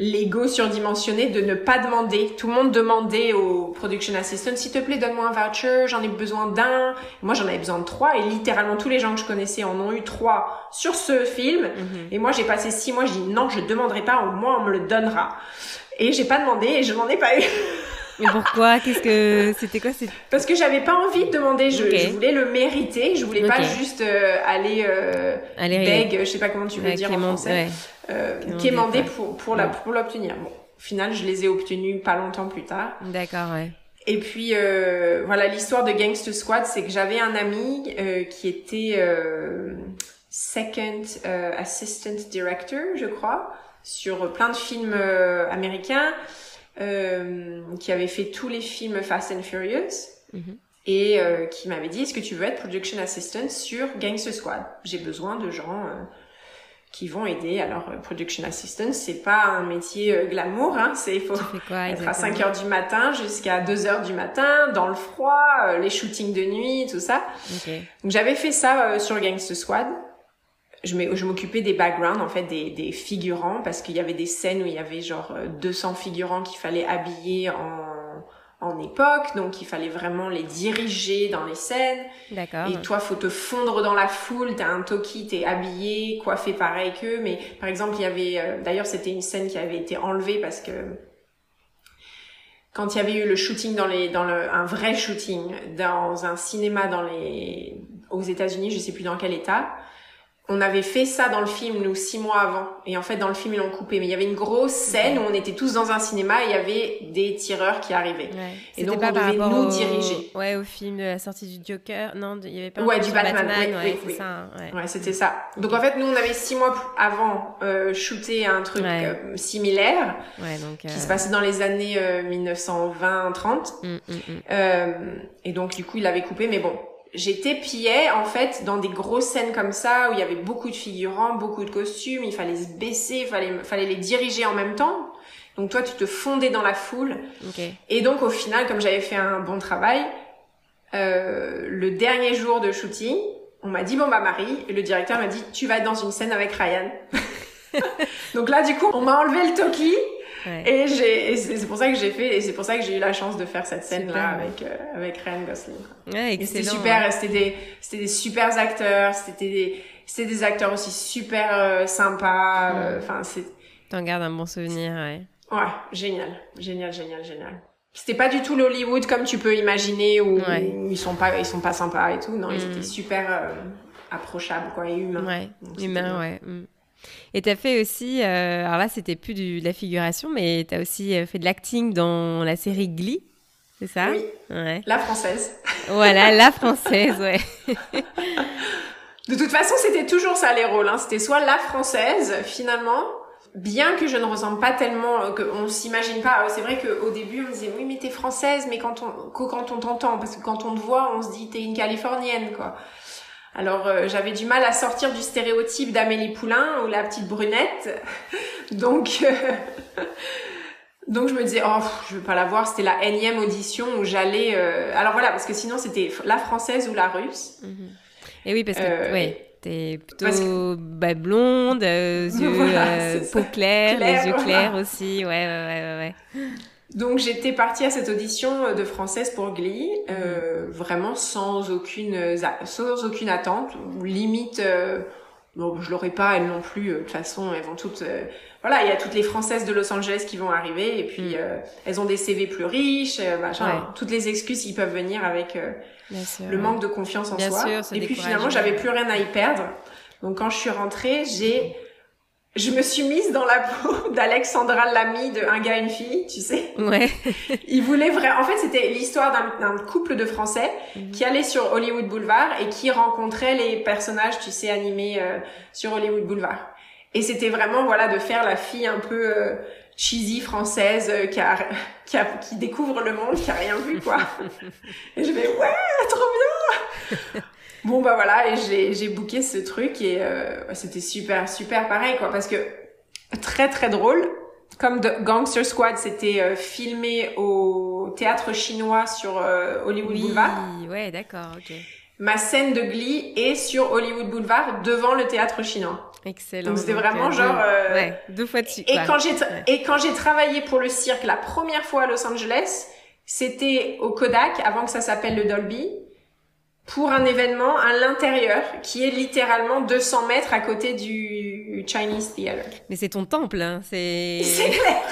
l'ego surdimensionné de ne pas demander. Tout le monde demandait au production assistant, s'il te plaît, donne-moi un voucher, j'en ai besoin d'un. Moi, j'en avais besoin de trois et littéralement tous les gens que je connaissais en ont eu trois sur ce film. Mhm. Et moi, j'ai passé six mois, je dis non, je demanderai pas, au moins on me le donnera. Et j'ai pas demandé et je n'en ai pas eu. Mais pourquoi? Qu'est-ce que c'était quoi Parce que j'avais pas envie de demander. Je, voulais le mériter. Je voulais pas juste euh, aller euh, beg, je sais pas comment tu veux dire en français, euh, quémander pour pour la pour l'obtenir. Bon, au final, je les ai obtenus pas longtemps plus tard. D'accord, ouais. Et puis euh, voilà, l'histoire de Gangster Squad, c'est que j'avais un ami euh, qui était euh, second euh, assistant director, je crois, sur plein de films américains euh, qui avait fait tous les films Fast and Furious. Mhm. Et euh, qui m'avait dit, est-ce que tu veux être production assistant sur Gangster Squad? J'ai besoin de gens euh, qui vont aider. Alors, production assistant, c'est pas un métier glamour, hein. C'est, il faut être à 5 heures du matin jusqu'à 2 heures du matin, dans le froid, les shootings de nuit, tout ça. Donc, j'avais fait ça sur Gangster Squad. Je m'occupais des backgrounds, en fait, des, des figurants, parce qu'il y avait des scènes où il y avait genre 200 figurants qu'il fallait habiller en en époque, donc il fallait vraiment les diriger dans les scènes. D'accord. Et toi, faut te fondre dans la foule. T'as un toki, t'es habillé, coiffé pareil qu'eux. Mais par exemple, il y avait, euh, d'ailleurs, c'était une scène qui avait été enlevée parce que quand il y avait eu le shooting dans les, dans le, un vrai shooting dans un cinéma dans les, aux États-Unis, je sais plus dans quel état, on avait fait ça dans le film, nous, six mois avant. Et en fait, dans le film, ils l'ont coupé. Mais il y avait une grosse scène où on était tous dans un cinéma et il y avait des tireurs qui arrivaient. Et donc, on devait nous diriger. Ouais, au film de la sortie du Joker. Non, il y avait pas Ouais, du Batman. ouais, ça. Ouais, c'était ça. Donc, en fait, nous, on avait six mois avant euh, shooté un truc euh, similaire. donc, Qui se euh, passait dans les années 1920-30. Euh, mm, mm, mm. et donc, du coup, il l'avait coupé. Mais bon, j'étais pillet en fait dans des grosses scènes comme ça où il y avait beaucoup de figurants, beaucoup de costumes, il fallait se baisser, il fallait, fallait les diriger en même temps. Donc toi, tu te fondais dans la foule. Et donc au final, comme j'avais fait un bon travail, euh, le dernier jour de shooting, on m'a dit bon bah Marie, le directeur m'a dit tu vas être dans une scène avec Ryan. donc là du coup, on m'a enlevé le toki et j'ai, c'est pour ça que j'ai fait, et c'est pour ça que j'ai eu la chance de faire cette scène là avec euh, avec Ryan Gosling. Ouais, et c'était super, c'était des c'était des super acteurs, c'était des c'était des acteurs aussi super euh, sympas. Euh, enfin c'est. T'en gardes un bon souvenir, ouais. Ouais, génial, génial, génial, génial. C'était pas du tout l'Hollywood comme tu peux imaginer où, ils sont pas ils sont pas sympas et tout. Non, ils mm. étaient super approchables quoi et humains. Ouais, humains, ouais. Mm. Et tu as fait aussi, euh, alors là, c'était plus de la figuration, mais tu as aussi euh, fait de l'acting dans la série Glee, c'est ça? Oui. Ouais. La française. Voilà, la française, ouais. de toute façon, c'était toujours ça les rôles. Hein. C'était soit la française, finalement, bien que je ne ressemble pas tellement, euh, qu'on s'imagine pas. C'est vrai qu'au début, on disait oui, mais t'es française, mais quand on, quand on t'entend, parce que quand on te voit, on se dit t'es une Californienne, quoi. Alors euh, j'avais du mal à sortir du stéréotype d'Amélie Poulain ou la petite brunette. donc euh, donc je me disais oh je veux pas la voir, c'était la énième audition où j'allais euh, alors voilà parce que sinon c'était la française ou la russe. Mhm. Et oui parce que ouais, t'es plutôt bah, blonde, yeux peau claire, les yeux clairs aussi. Ouais ouais ouais ouais. Donc j'étais partie à cette audition de française pour Glee, euh, vraiment sans aucune sans aucune attente, limite euh, bon je l'aurais pas elles non plus euh, de toute façon elles vont toutes euh, voilà il y a toutes les françaises de Los Angeles qui vont arriver et puis euh, elles ont des CV plus riches machin. Toutes les excuses qui peuvent venir avec le manque de confiance en soi. et puis finalement j'avais plus rien à y perdre. Donc quand je suis rentrée j'ai je me suis mise dans la peau d'Alexandra Lamy de Un gars, une fille, tu sais. Ouais. Il voulait vraiment... En fait, c'était l'histoire d'un couple de Français mhm. qui allait sur Hollywood Boulevard et qui rencontrait les personnages, tu sais, animés euh, sur Hollywood Boulevard. Et c'était vraiment, voilà, de faire la fille un peu euh, cheesy française euh, qui, a, qui, a, qui découvre le monde, qui a rien vu, quoi. et je vais, ouais, trop bien Bon bah voilà et j'ai j'ai booké ce truc et euh, c'était super super pareil quoi parce que très très drôle comme The Gangster Squad c'était euh, filmé au théâtre chinois sur euh, Hollywood Boulevard. Oui, ouais, d'accord, OK. Ma scène de Glee est sur Hollywood Boulevard devant le théâtre chinois. Excellent. Donc c'était vraiment genre ouais, deux fois dessus. Et quand j'ai et quand j'ai travaillé pour le cirque la première fois à Los Angeles, c'était au Kodak avant que ça s'appelle le Dolby pour un événement à l'intérieur qui est littéralement 200 mètres à côté du Chinese Theater. Mais c'est ton temple, hein, c'est... C'est clair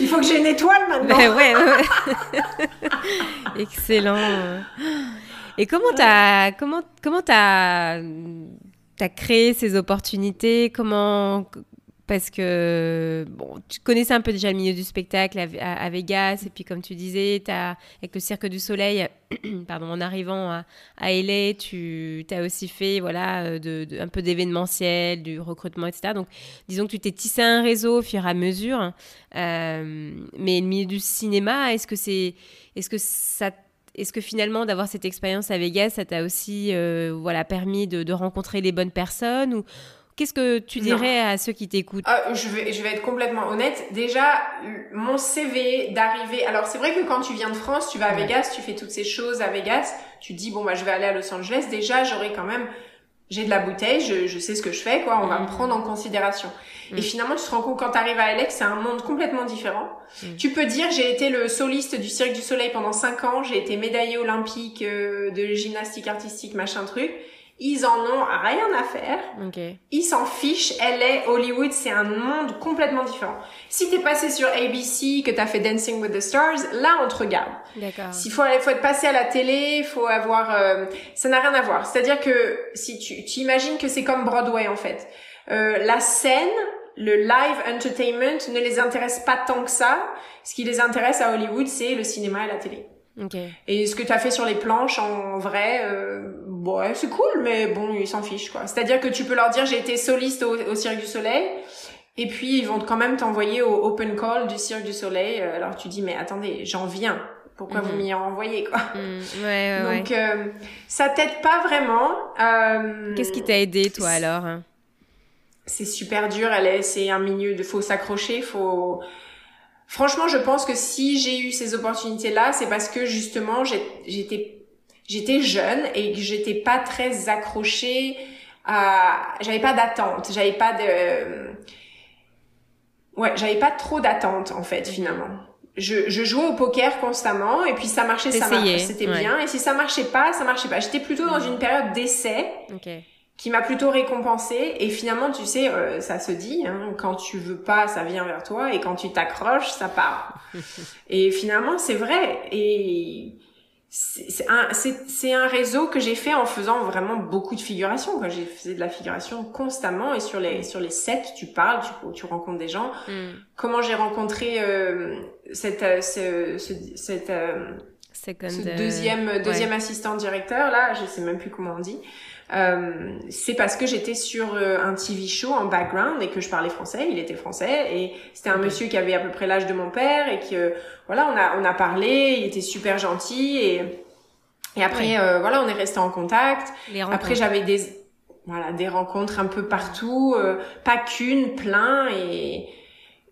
Il faut que j'ai une étoile maintenant ouais, ouais, ouais. Excellent Et comment t'as... Comment, comment t'as... T'as créé ces opportunités? Comment parce que bon, tu connaissais un peu déjà le milieu du spectacle à, Vegas, et puis comme tu disais, avec le Cirque du Soleil, pardon, en arrivant à, à LA, tu as aussi fait voilà, euh, un peu d'événementiel, du recrutement, etc. Donc disons que tu t'es tissé un réseau au fur et à mesure. Euh, mais le milieu du cinéma, est-ce que c'est, est-ce que ça est-ce que finalement d'avoir cette expérience à Vegas, ça t'a aussi euh, voilà permis de, de, rencontrer les bonnes personnes ou, Qu'est-ce que tu dirais à ceux qui t'écoutent ah, je, vais, je vais être complètement honnête. Déjà, mon CV d'arrivée... Alors, c'est vrai que quand tu viens de France, tu vas à Vegas, tu fais toutes ces choses à Vegas, tu te dis, bon, bah, je vais aller à Los Angeles. Déjà, j'aurais quand même j'ai de la bouteille, je, je, sais ce que je fais, quoi. On va me prendre en considération. Et finalement, tu te rends compte quand tu arrives à Alex, c'est un monde complètement différent. Tu peux dire, j'ai été le soliste du Cirque du Soleil pendant cinq ans, j'ai été médaillé olympique euh, de gymnastique artistique, machin truc. Ils en ont rien à faire. Okay. Ils s'en fichent. LA, Hollywood, c'est un monde complètement différent. Si t'es passé sur ABC, que t'as fait Dancing with the Stars, là on te regarde. D'accord. S'il faut, faut être passé à la télé, faut avoir, euh, ça n'a rien à voir. C'est-à-dire que si tu, tu imagines que c'est comme Broadway en fait. Euh, la scène, le live entertainment ne les intéresse pas tant que ça. Ce qui les intéresse à Hollywood, c'est le cinéma et la télé. Okay. Et ce que tu as fait sur les planches, en vrai, euh, ouais, c'est cool, mais bon, ils s'en fichent, quoi. C'est-à-dire que tu peux leur dire, j'ai été soliste au, au, Cirque du Soleil, et puis ils vont quand même t'envoyer au open call du Cirque du Soleil. Euh, alors tu dis, mais attendez, j'en viens. Pourquoi vous m'y envoyez, quoi? Mmh, ouais, ouais, Donc, euh, ça t'aide pas vraiment. Euh, Qu'est-ce qui t'a aidé, toi, alors? C'est super dur, c'est un milieu de, faut s'accrocher, faut Franchement, je pense que si j'ai eu ces opportunités-là, c'est parce que justement, j'étais j'étais jeune et que j'étais pas très accrochée à j'avais pas d'attente, j'avais pas de Ouais, j'avais pas trop d'attente en fait finalement. Je, je jouais au poker constamment et puis ça marchait, ça marchait, c'était ouais. bien. Et si ça marchait pas, ça marchait pas. J'étais plutôt dans une période d'essai. Okay qui m'a plutôt récompensé et finalement tu sais euh, ça se dit hein, quand tu veux pas ça vient vers toi et quand tu t'accroches ça part et finalement c'est vrai et c'est un c'est un réseau que j'ai fait en faisant vraiment beaucoup de figuration quoi j'ai fait de la figuration constamment et sur les sur les sets tu parles tu tu rencontres des gens mm. comment j'ai rencontré euh, cette ce, ce, cette euh, Second, ce deuxième deuxième ouais. assistant directeur là je sais même plus comment on dit euh, c'est parce que j'étais sur euh, un TV show en background et que je parlais français, il était français et c'était un Okay. monsieur qui avait à peu près l'âge de mon père et que voilà on a on a parlé, il était super gentil et et après Ouais. euh, voilà on est resté en contact. Les Après j'avais des voilà des rencontres un peu partout, euh, pas qu'une, plein et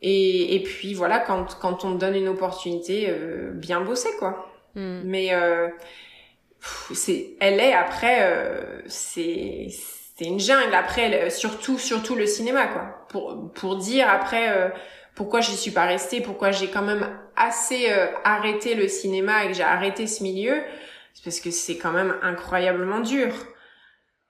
et et puis voilà quand quand on te donne une opportunité, euh, bien bosser quoi. Mm. Mais euh, c'est, elle est après, euh, c'est, c'est une jungle. Après, surtout, surtout le cinéma, quoi. Pour pour dire après euh, pourquoi j'y suis pas restée, pourquoi j'ai quand même assez euh, arrêté le cinéma et que j'ai arrêté ce milieu, c'est parce que c'est quand même incroyablement dur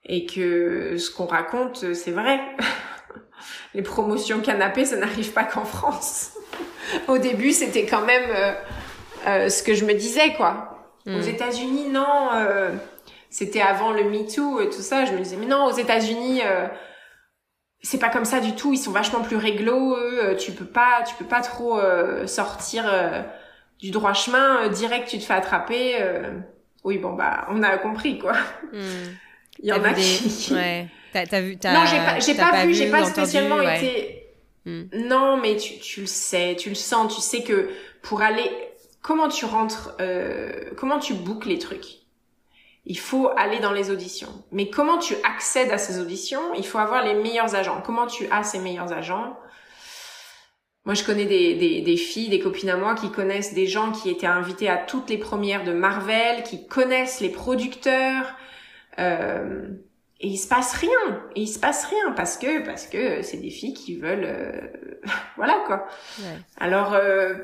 et que ce qu'on raconte, c'est vrai. Les promotions canapé, ça n'arrive pas qu'en France. Au début, c'était quand même euh, euh, ce que je me disais, quoi. Aux États-Unis, non. euh, c'était avant le Me Too et tout ça. Je me disais, mais non, aux États-Unis, euh, c'est pas comme ça du tout. Ils sont vachement plus réglo. Eux, Euh, tu peux pas, tu peux pas trop euh, sortir euh, du droit chemin. Euh, direct, tu te fais attraper. euh. Oui, bon bah, on a compris quoi. Mm. Il y en a des- qui. Ouais. Vu, non, j'ai pas, j'ai pas, vu, j'ai pas spécialement ouais. été. Mm. Non, mais tu, tu le sais, tu le sens, tu sais que pour aller, comment tu rentres, euh, comment tu boucles les trucs. Il faut aller dans les auditions. Mais comment tu accèdes à ces auditions Il faut avoir les meilleurs agents. Comment tu as ces meilleurs agents? Moi, je connais des, des, des filles, des copines à moi qui connaissent des gens qui étaient invités à toutes les premières de Marvel, qui connaissent les producteurs. Euh, et il se passe rien. Et il se passe rien parce que parce que c'est des filles qui veulent, euh, voilà quoi. Ouais. Alors, euh,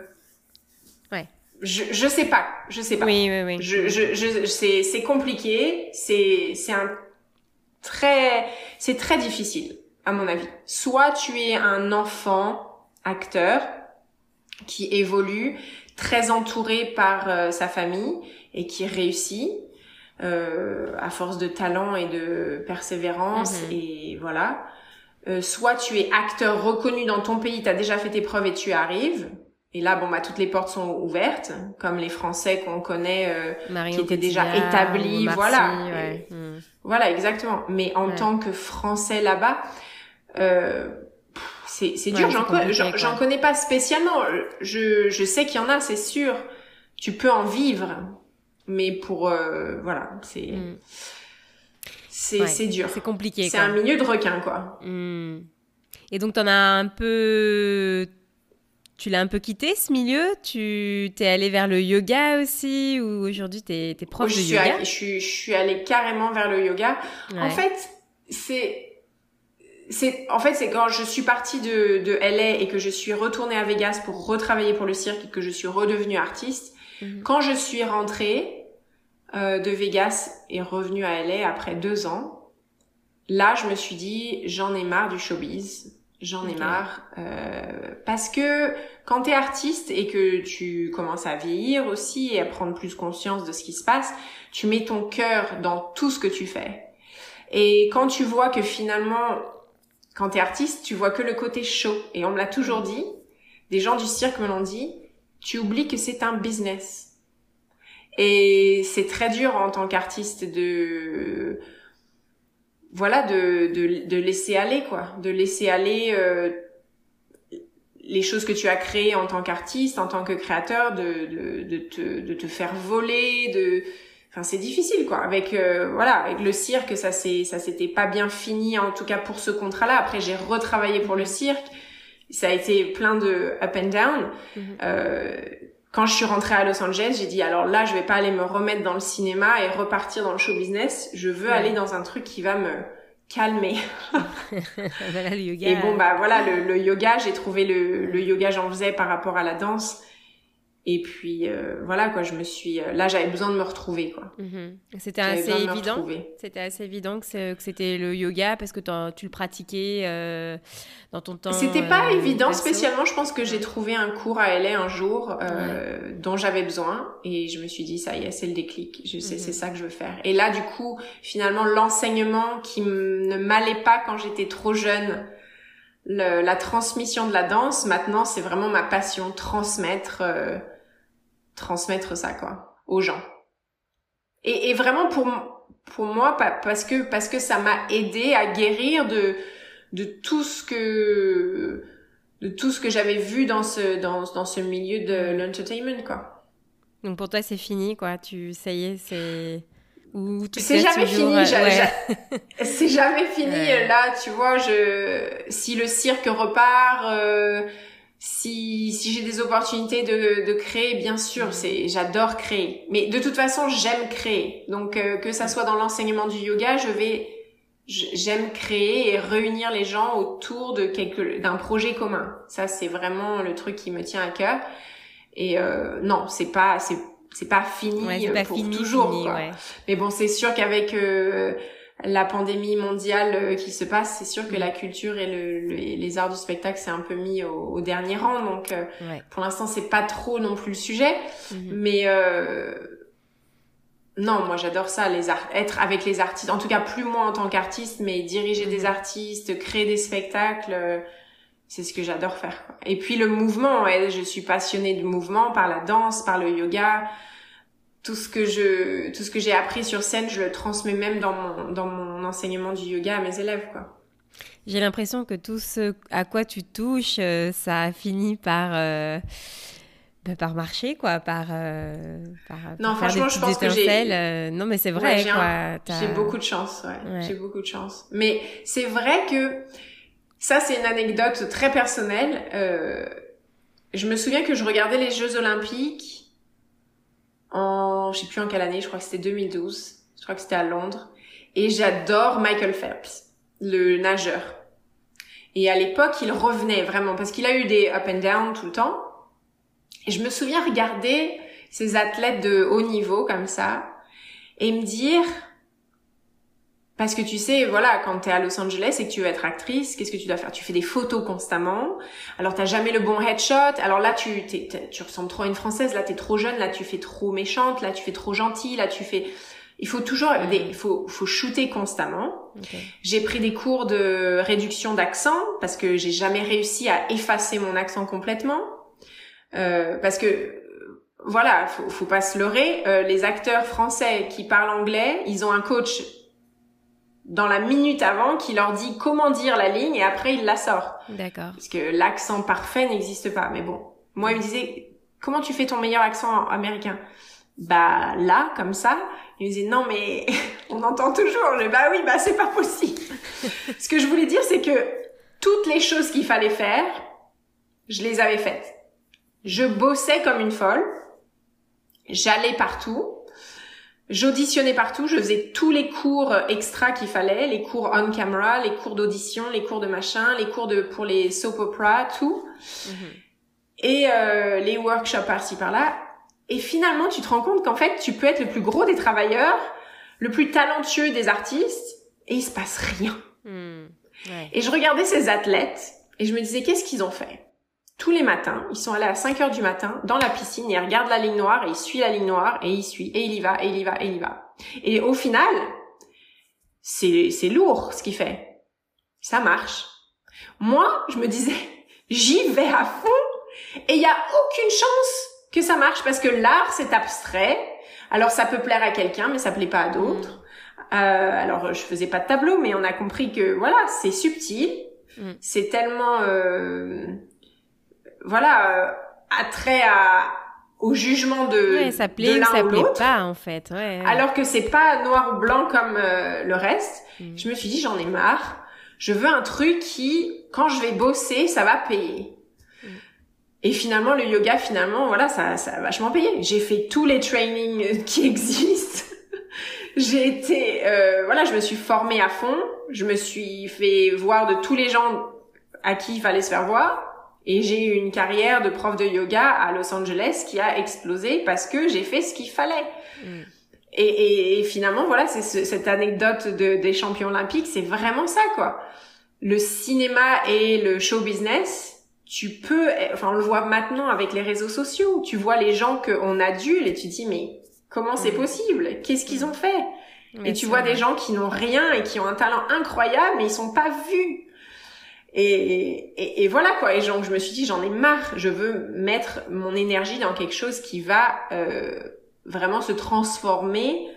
Ouais. Je je sais pas, je sais pas. Oui, oui, oui. Je, je, je, c'est, c'est compliqué, c'est, c'est un très, c'est très difficile, à mon avis. Soit tu es un enfant acteur qui évolue, très entouré par euh, sa famille et qui réussit, euh, à force de talent et de persévérance Mhm. et voilà. Euh, soit tu es acteur reconnu dans ton pays, tu as déjà fait tes preuves et tu arrives. Et là, bon, bah, toutes les portes sont ouvertes, comme les Français qu'on connaît, euh, qui était déjà Cotillard, établi, Omar voilà. Sy, ouais. Mm. voilà, exactement. Mais en Ouais. tant que Français là-bas, euh, c'est c'est Ouais, dur. c'est J'en connais pas spécialement. Je, je sais qu'il y en a, c'est sûr. Tu peux en vivre, mais pour euh, voilà, c'est Mm. c'est Ouais. c'est dur. C'est compliqué, C'est un milieu de requin, quoi. Hmm. Et donc, t'en as un peu. Tu l'as un peu quitté ce milieu? Tu t'es allé vers le yoga aussi Ou aujourd'hui, t'es es prof je de suis, yoga? allée, je, suis, je suis allée carrément vers le yoga. En fait, c'est c'est en fait c'est quand je suis partie de, de LA et que je suis retournée à Vegas pour retravailler pour le cirque et que je suis redevenue artiste. Mhm. Quand je suis rentrée euh, de Vegas et revenue à LA après deux ans, là je me suis dit j'en ai marre du showbiz, j'en ai marre euh, parce que quand t'es artiste et que tu commences à vieillir aussi et à prendre plus conscience de ce qui se passe, tu mets ton cœur dans tout ce que tu fais. Et quand tu vois que finalement quand t'es artiste, tu vois que le côté show. Et on me l'a toujours dit, des gens du cirque me l'ont dit, tu oublies que c'est un business. Et c'est très dur en tant qu'artiste de voilà de, de, de, laisser aller quoi, de laisser aller euh, les choses que tu as créées en tant qu'artiste, en tant que créateur, de, de, de, te, de te faire voler, de enfin c'est difficile quoi. Avec euh, voilà avec le cirque ça c'est ça s'était pas bien fini en tout cas pour ce contrat là après j'ai retravaillé pour le cirque. Ça a été plein de up and down. Mhm. euh, quand je suis rentrée à Los Angeles j'ai dit alors là je vais pas aller me remettre dans le cinéma et repartir dans le show business. Je veux aller dans un truc qui va me calmer. Voilà, le yoga. et bon bah voilà le, le yoga j'ai trouvé le, le yoga j'en faisais par rapport à la danse et puis euh, voilà quoi, je me suis euh, là j'avais besoin de me retrouver quoi. Mhm. C'était assez évident. C'était assez évident que c'était le yoga parce que tu le pratiquais euh, dans ton temps. C'était pas évident spécialement. Je pense que j'ai trouvé un cours à LA un jour dont j'avais besoin et je me suis dit ça y est c'est le déclic. Je sais c'est mhm. ça que je veux faire. Et là du coup finalement l'enseignement qui ne m'allait pas quand j'étais trop jeune. la transmission de la danse, maintenant, c'est vraiment ma passion, transmettre transmettre ça quoi aux gens. Et, et vraiment pour pour moi parce que parce que ça m'a aidé à guérir de de tout ce que de tout ce que j'avais vu dans ce dans dans ce milieu de l'entertainment quoi. Donc pour toi c'est fini quoi, tu ça y est, c'est c'est jamais fini, euh, c'est jamais fini là, tu vois, je si le cirque repart euh, si, si j'ai des opportunités de, de créer, bien sûr, mm. c'est j'adore créer. Mais de toute façon, j'aime créer. Donc euh, que ça soit dans l'enseignement du yoga, je vais j'aime créer et réunir les gens autour de quelque d'un projet commun. Ça c'est vraiment le truc qui me tient à cœur. Et euh, non, c'est pas c'est c'est pas fini pour toujours. Mais bon, c'est sûr qu'avec euh, la pandémie mondiale euh, qui se passe, c'est sûr que la culture et le, les arts du spectacle c'est un peu mis au, dernier rang. Donc euh, pour l'instant c'est pas trop non plus le sujet, mhm. mais euh, non, moi j'adore ça, les être avec les artistes. En tout cas plus moi en tant qu'artiste, mais diriger des mhm. artistes, créer des spectacles. c'est ce que j'adore faire. Et puis le mouvement, je suis passionnée du mouvement par la danse, par le yoga, tout ce que je tout ce que j'ai appris sur scène, je le transmets même dans mon dans mon enseignement du yoga à mes élèves quoi. J'ai l'impression que tout ce à quoi tu touches, euh, ça a fini par euh, bah, par marcher quoi, par, euh, par Non, franchement, je pense que j'ai non mais c'est vrai J'ai beaucoup de chance, ouais. J'ai beaucoup de chance. Mais c'est vrai que ça c'est une anecdote très personnelle. je me souviens que je regardais les Jeux olympiques en, je sais plus en quelle année, je crois que c'était 2012. Je crois que c'était à Londres. Et j'adore Michael Phelps, le nageur. Et à l'époque, il revenait vraiment parce qu'il a eu des up and down tout le temps. Et je me souviens regarder ces athlètes de haut niveau comme ça et me dire, parce que tu sais, voilà, quand tu es à Los Angeles et que tu veux être actrice, qu'est-ce que tu dois faire? Tu fais des photos constamment. Alors t'as jamais le bon headshot. Alors là, tu tu ressembles trop à une française. Là, t'es trop jeune. Là, tu fais trop méchante. Là, tu fais trop gentille. Là, tu fais. Il faut toujours, il faut, faut shooter constamment. J'ai pris des cours de réduction d'accent parce que j'ai jamais réussi à effacer mon accent complètement. Euh, parce que voilà, faut, faut pas se leurrer. Euh, les acteurs français qui parlent anglais, ils ont un coach dans la minute avant qui leur dit comment dire la ligne et après il la sort. D'accord. Parce que l'accent parfait n'existe pas. Mais bon, moi il me disait comment tu fais ton meilleur accent américain? Bah là, comme ça. Il me disait non mais on entend toujours. Je bah oui, bah c'est pas possible. Ce que je voulais dire c'est que toutes les choses qu'il fallait faire, je les avais faites. Je bossais comme une folle. J'allais partout J'auditionnais partout, je faisais tous les cours extra qu'il fallait, les cours on camera, les cours d'audition, les cours de machin, les cours de pour les soap opera, tout. Mhm. Et euh, les workshops par-ci par-là. Et finalement, tu te rends compte qu'en fait, tu peux être le plus gros des travailleurs, le plus talentueux des artistes, et il se passe rien. Hmm. Et je regardais ces athlètes, et je me disais, qu'est-ce qu'ils ont fait? Tous les matins, ils sont allés à 5 heures du matin dans la piscine, et ils regardent la ligne noire, et ils suivent la ligne noire, et ils suivent, et il y va, et il y va, et il y va. Et au final, c'est, c'est lourd ce qu'il fait. Ça marche. Moi, je me disais, j'y vais à fond, et il y a aucune chance que ça marche parce que l'art c'est abstrait. Alors ça peut plaire à quelqu'un, mais ça plaît pas à d'autres. Mm. Euh, alors je faisais pas de tableau, mais on a compris que voilà, c'est subtil, mm. c'est tellement euh, voilà euh, attrait à au jugement de ouais, ça plaît de ou ça plaît pas en fait. Ouais, Alors que c'est pas noir ou blanc comme euh, le reste. Mm. Je me suis dit j'en ai marre. Je veux un truc qui, quand je vais bosser, ça va payer. Et finalement, le yoga, finalement, voilà, ça, ça a vachement payé. J'ai fait tous les trainings qui existent. j'ai été, euh, voilà, je me suis formée à fond. Je me suis fait voir de tous les gens à qui il fallait se faire voir. Et j'ai eu une carrière de prof de yoga à Los Angeles qui a explosé parce que j'ai fait ce qu'il fallait. Mm. Et, et, finalement, voilà, c'est cette anecdote de, des champions olympiques, c'est vraiment ça, quoi. Le cinéma et le show business, tu peux, enfin on le voit maintenant avec les réseaux sociaux, tu vois les gens qu'on adule et tu te dis mais comment c'est possible? Qu'est-ce qu'ils ont fait? Et tu vois des gens qui n'ont rien et qui ont un talent incroyable mais ils sont pas vus. Et, et, voilà quoi. Et donc je me suis dit j'en ai marre, je veux mettre mon énergie dans quelque chose qui va euh, vraiment se transformer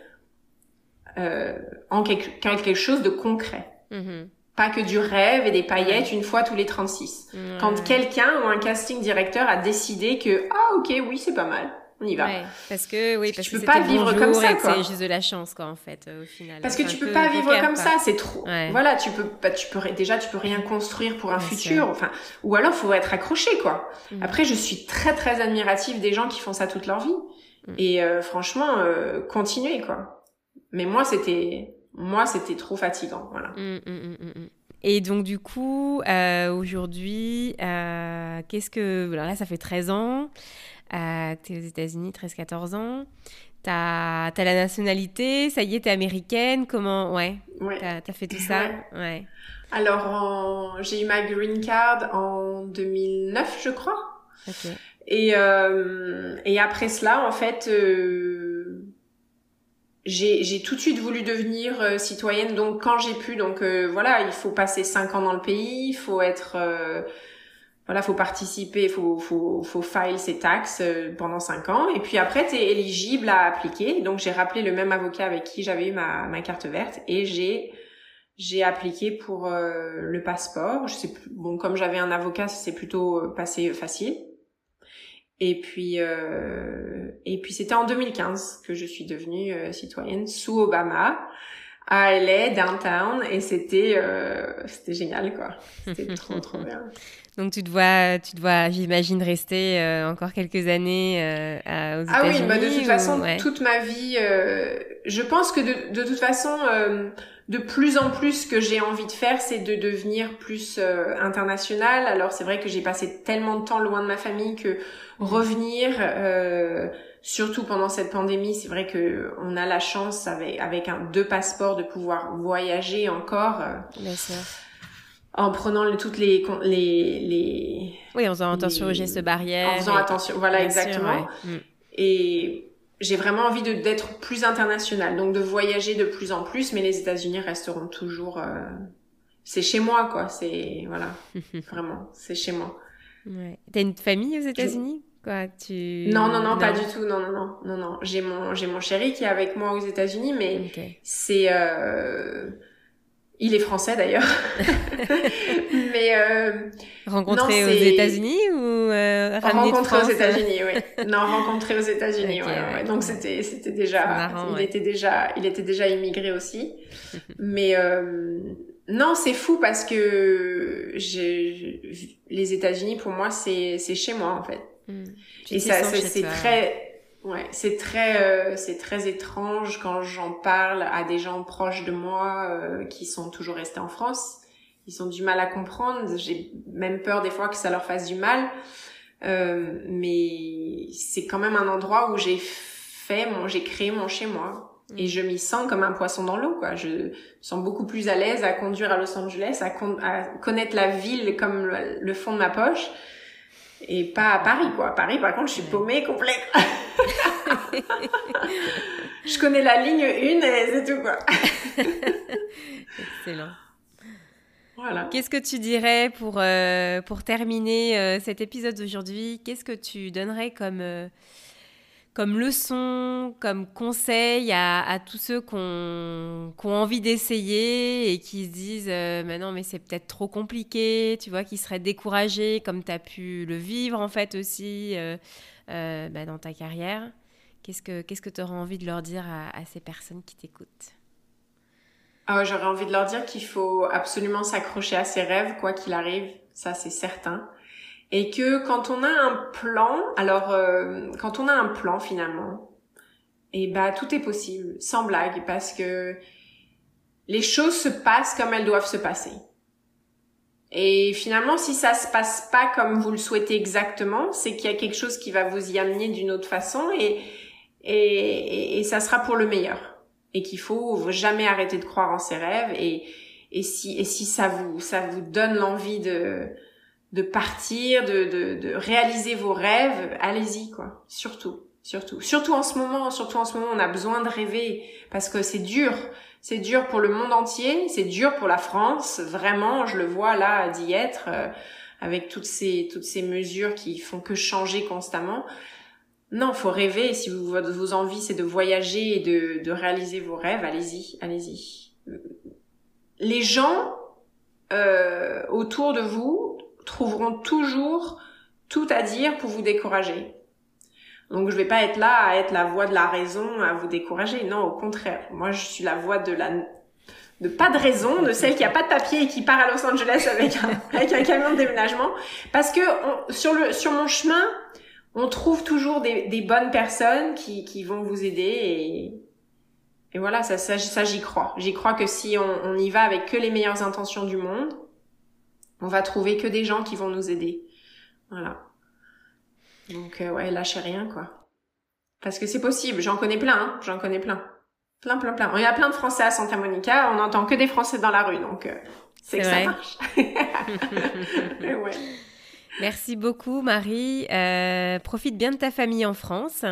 euh, en quelque, quelque, chose de concret. Mm-hmm pas que du rêve et des paillettes une fois tous les 36. Quand quelqu'un ou un casting directeur a décidé que ah ok oui c'est pas mal, on y va. Ouais, parce que oui parce, que tu peux pas vivre comme ça. C'est juste de la chance quoi en fait au final. Parce que tu peux pas vivre comme ça, c'est trop. Voilà, tu peux pas tu peux déjà tu peux rien construire pour un futur enfin ou alors faut être accroché quoi. Mm. Après je suis très très admirative des gens qui font ça toute leur vie mm. et euh, franchement euh, continuez quoi. Mais moi c'était moi, c'était trop fatigant. Voilà. Mmh, et donc, du coup, euh, aujourd'hui, euh, qu'est-ce que. Alors là, ça fait 13 ans. Euh, tu es aux États-Unis, 13-14 ans. Tu as, la nationalité, ça y est, tu es américaine. Comment. Ouais. ouais. Tu as, fait tout ça? Ouais. Alors, j'ai eu ma green card en 2009, je crois. Ok. Et, euh, et après cela, en fait, euh, j'ai tout de suite voulu devenir euh, citoyenne donc quand j'ai pu donc euh, voilà il faut passer cinq ans dans le pays il faut être voilà faut participer faut faut faut file ses taxes pendant cinq ans. Et puis après tu es éligible à appliquer. Donc j'ai rappelé le même avocat avec qui j'avais eu ma ma carte verte et j'ai j'ai appliqué pour le passeport. Je sais plus bon comme j'avais un avocat c'est plutôt passé facile. Et puis, euh, et puis c'était en 2015 que je suis devenue euh, citoyenne sous Obama à LA, downtown, et c'était euh, c'était génial quoi. C'était trop trop bien. Donc tu dois, tu dois, j'imagine, rester euh, encore quelques années euh, aux États-Unis. Ah oui, bah de toute façon, toute ma vie, euh, je pense que de, de toute façon, de plus en plus, ce que j'ai envie de faire, c'est de devenir plus international. Alors c'est vrai que j'ai passé tellement de temps loin de ma famille que revenir, surtout pendant cette pandémie, c'est vrai que on a la chance avec avec un deux passeports de pouvoir voyager encore. Bien sûr en prenant toutes les, les, les oui en faisant attention aux gestes barrières en faisant attention voilà exactement. mm. et j'ai vraiment envie de d'être plus international donc de voyager de plus en plus mais les États-Unis resteront toujours euh, c'est chez moi quoi c'est voilà vraiment c'est chez moi. Ouais. t'as une famille aux États-Unis quoi tu non, non non pas du tout non non non non non. J'ai mon j'ai mon chéri qui est avec moi aux États-Unis mais c'est euh il est français d'ailleurs. mais euh, rencontré aux États-Unis ou euh, rencontré aux États-Unis, oui. Non, rencontré aux États-Unis, ouais, Donc c'était c'était déjà il était déjà il était déjà immigré aussi. mais euh, non, c'est fou parce que j'ai les États-Unis pour moi c'est c'est chez moi en fait. Hmm. Et ça c'est très Ouais, c'est très, euh, c'est très étrange quand j'en parle à des gens proches de moi euh, qui sont toujours restés en France. Ils ont du mal à comprendre. J'ai même peur des fois que ça leur fasse du mal. Euh, mais c'est quand même un endroit où j'ai fait mon, j'ai créé mon chez moi. Mm. Et je m'y sens comme un poisson dans l'eau, quoi. Je me sens beaucoup plus à l'aise à conduire à Los Angeles, à, à connaître la ville comme le, fond de ma poche et pas à Paris quoi. À Paris par contre je suis paumée complète. je connais la ligne 1 et c'est tout quoi. Excellent. Voilà. Qu'est-ce que tu dirais pour, euh, pour terminer euh, cet épisode d'aujourd'hui? Qu'est-ce que tu donnerais comme, euh, comme leçon, comme conseil à, tous ceux qui ont, envie d'essayer et qui se disent mais non, mais c'est peut-être trop compliqué, tu vois, qui seraient découragés comme tu as pu le vivre en fait aussi bah, dans ta carrière Qu'est-ce que tu que aurais envie de leur dire à ces personnes qui t'écoutent? Ah j'aurais envie de leur dire qu'il faut absolument s'accrocher à ses rêves, quoi qu'il arrive, ça c'est certain. Et que quand on a un plan, alors euh, quand on a un plan finalement, et eh bah tout est possible, sans blague, parce que les choses se passent comme elles doivent se passer. Et finalement, si ça se passe pas comme vous le souhaitez exactement, c'est qu'il y a quelque chose qui va vous y amener d'une autre façon et, et, et ça sera pour le meilleur et qu'il faut jamais arrêter de croire en ses rêves et et si et si ça vous ça vous donne l'envie de de partir, de, de, de réaliser vos rêves, allez-y quoi, surtout, surtout, surtout en ce moment, surtout en ce moment, on a besoin de rêver parce que c'est dur, c'est dur pour le monde entier, c'est dur pour la France, vraiment, je le vois là d'y être euh, avec toutes ces toutes ces mesures qui font que changer constamment. Non, faut rêver. Si vous, vos envies, c'est de voyager et de, de réaliser vos rêves, allez-y, allez-y. Les gens euh, autour de vous trouveront toujours tout à dire pour vous décourager. Donc je vais pas être là à être la voix de la raison, à vous décourager. Non, au contraire. Moi, je suis la voix de la de pas de raison, de celle qui a pas de papier et qui part à Los Angeles avec un, avec un camion de déménagement. Parce que sur le sur mon chemin, on trouve toujours des, des bonnes personnes qui, qui, vont vous aider et, et voilà, ça, ça, ça j'y crois. J'y crois que si on, on, y va avec que les meilleures intentions du monde, on va trouver que des gens qui vont nous aider. Voilà. Donc euh, ouais, lâchez rien quoi. Parce que c'est possible, j'en connais plein, hein. j'en connais plein. Plein, plein, plein. Il y a plein de Français à Santa Monica, on n'entend que des Français dans la rue, donc euh, c'est que ça marche. ouais. Merci beaucoup, Marie. Euh, profite bien de ta famille en France.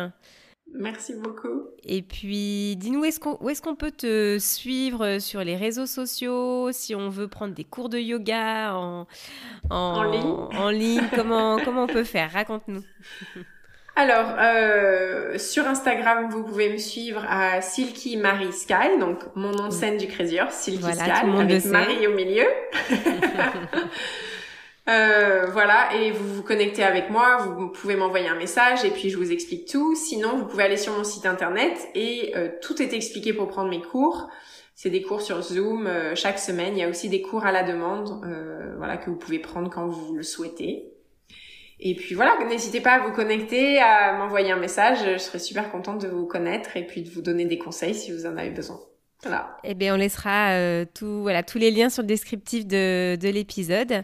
Merci beaucoup. Et puis, dis-nous, où est-ce qu'on peut te suivre sur les réseaux sociaux Si on veut prendre des cours de yoga en, en, ligne. comment, comment on peut faire? Raconte-nous. Alors, euh, sur Instagram, vous pouvez me suivre à Silky Marie Sky, donc mon nom de scène du Crazy Silky Sky, avec Marie au milieu. Euh, voilà, et vous vous connectez avec moi, vous pouvez m'envoyer un message et puis je vous explique tout. Sinon, vous pouvez aller sur mon site internet et euh, tout est expliqué pour prendre mes cours. C'est des cours sur Zoom euh, chaque semaine. Il y a aussi des cours à la demande, voilà, que vous pouvez prendre quand vous le souhaitez. Et puis voilà, n'hésitez pas à vous connecter, à m'envoyer un message. Je serai super contente de vous connaître et puis de vous donner des conseils si vous en avez besoin. Voilà. Eh bien, on laissera tout, voilà, tous les liens sur le descriptif de, de l'épisode.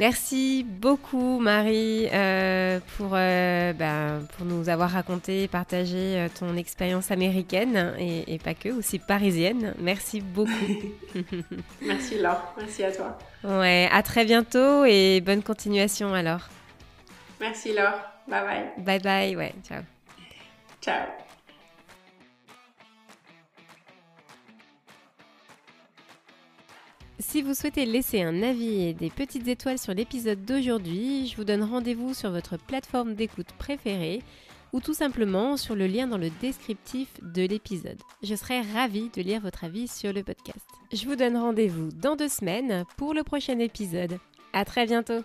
Merci beaucoup Marie euh, pour, euh, ben, pour nous avoir raconté et partagé euh, ton expérience américaine et, pas que, aussi parisienne. Merci beaucoup. Merci Laure, merci à toi. Ouais, à très bientôt et bonne continuation alors. Merci Laure, bye bye. Bye bye, ouais, ciao. Ciao. Si vous souhaitez laisser un avis et des petites étoiles sur l'épisode d'aujourd'hui, je vous donne rendez-vous sur votre plateforme d'écoute préférée ou tout simplement sur le lien dans le descriptif de l'épisode. Je serai ravie de lire votre avis sur le podcast. Je vous donne rendez-vous dans deux semaines pour le prochain épisode. À très bientôt!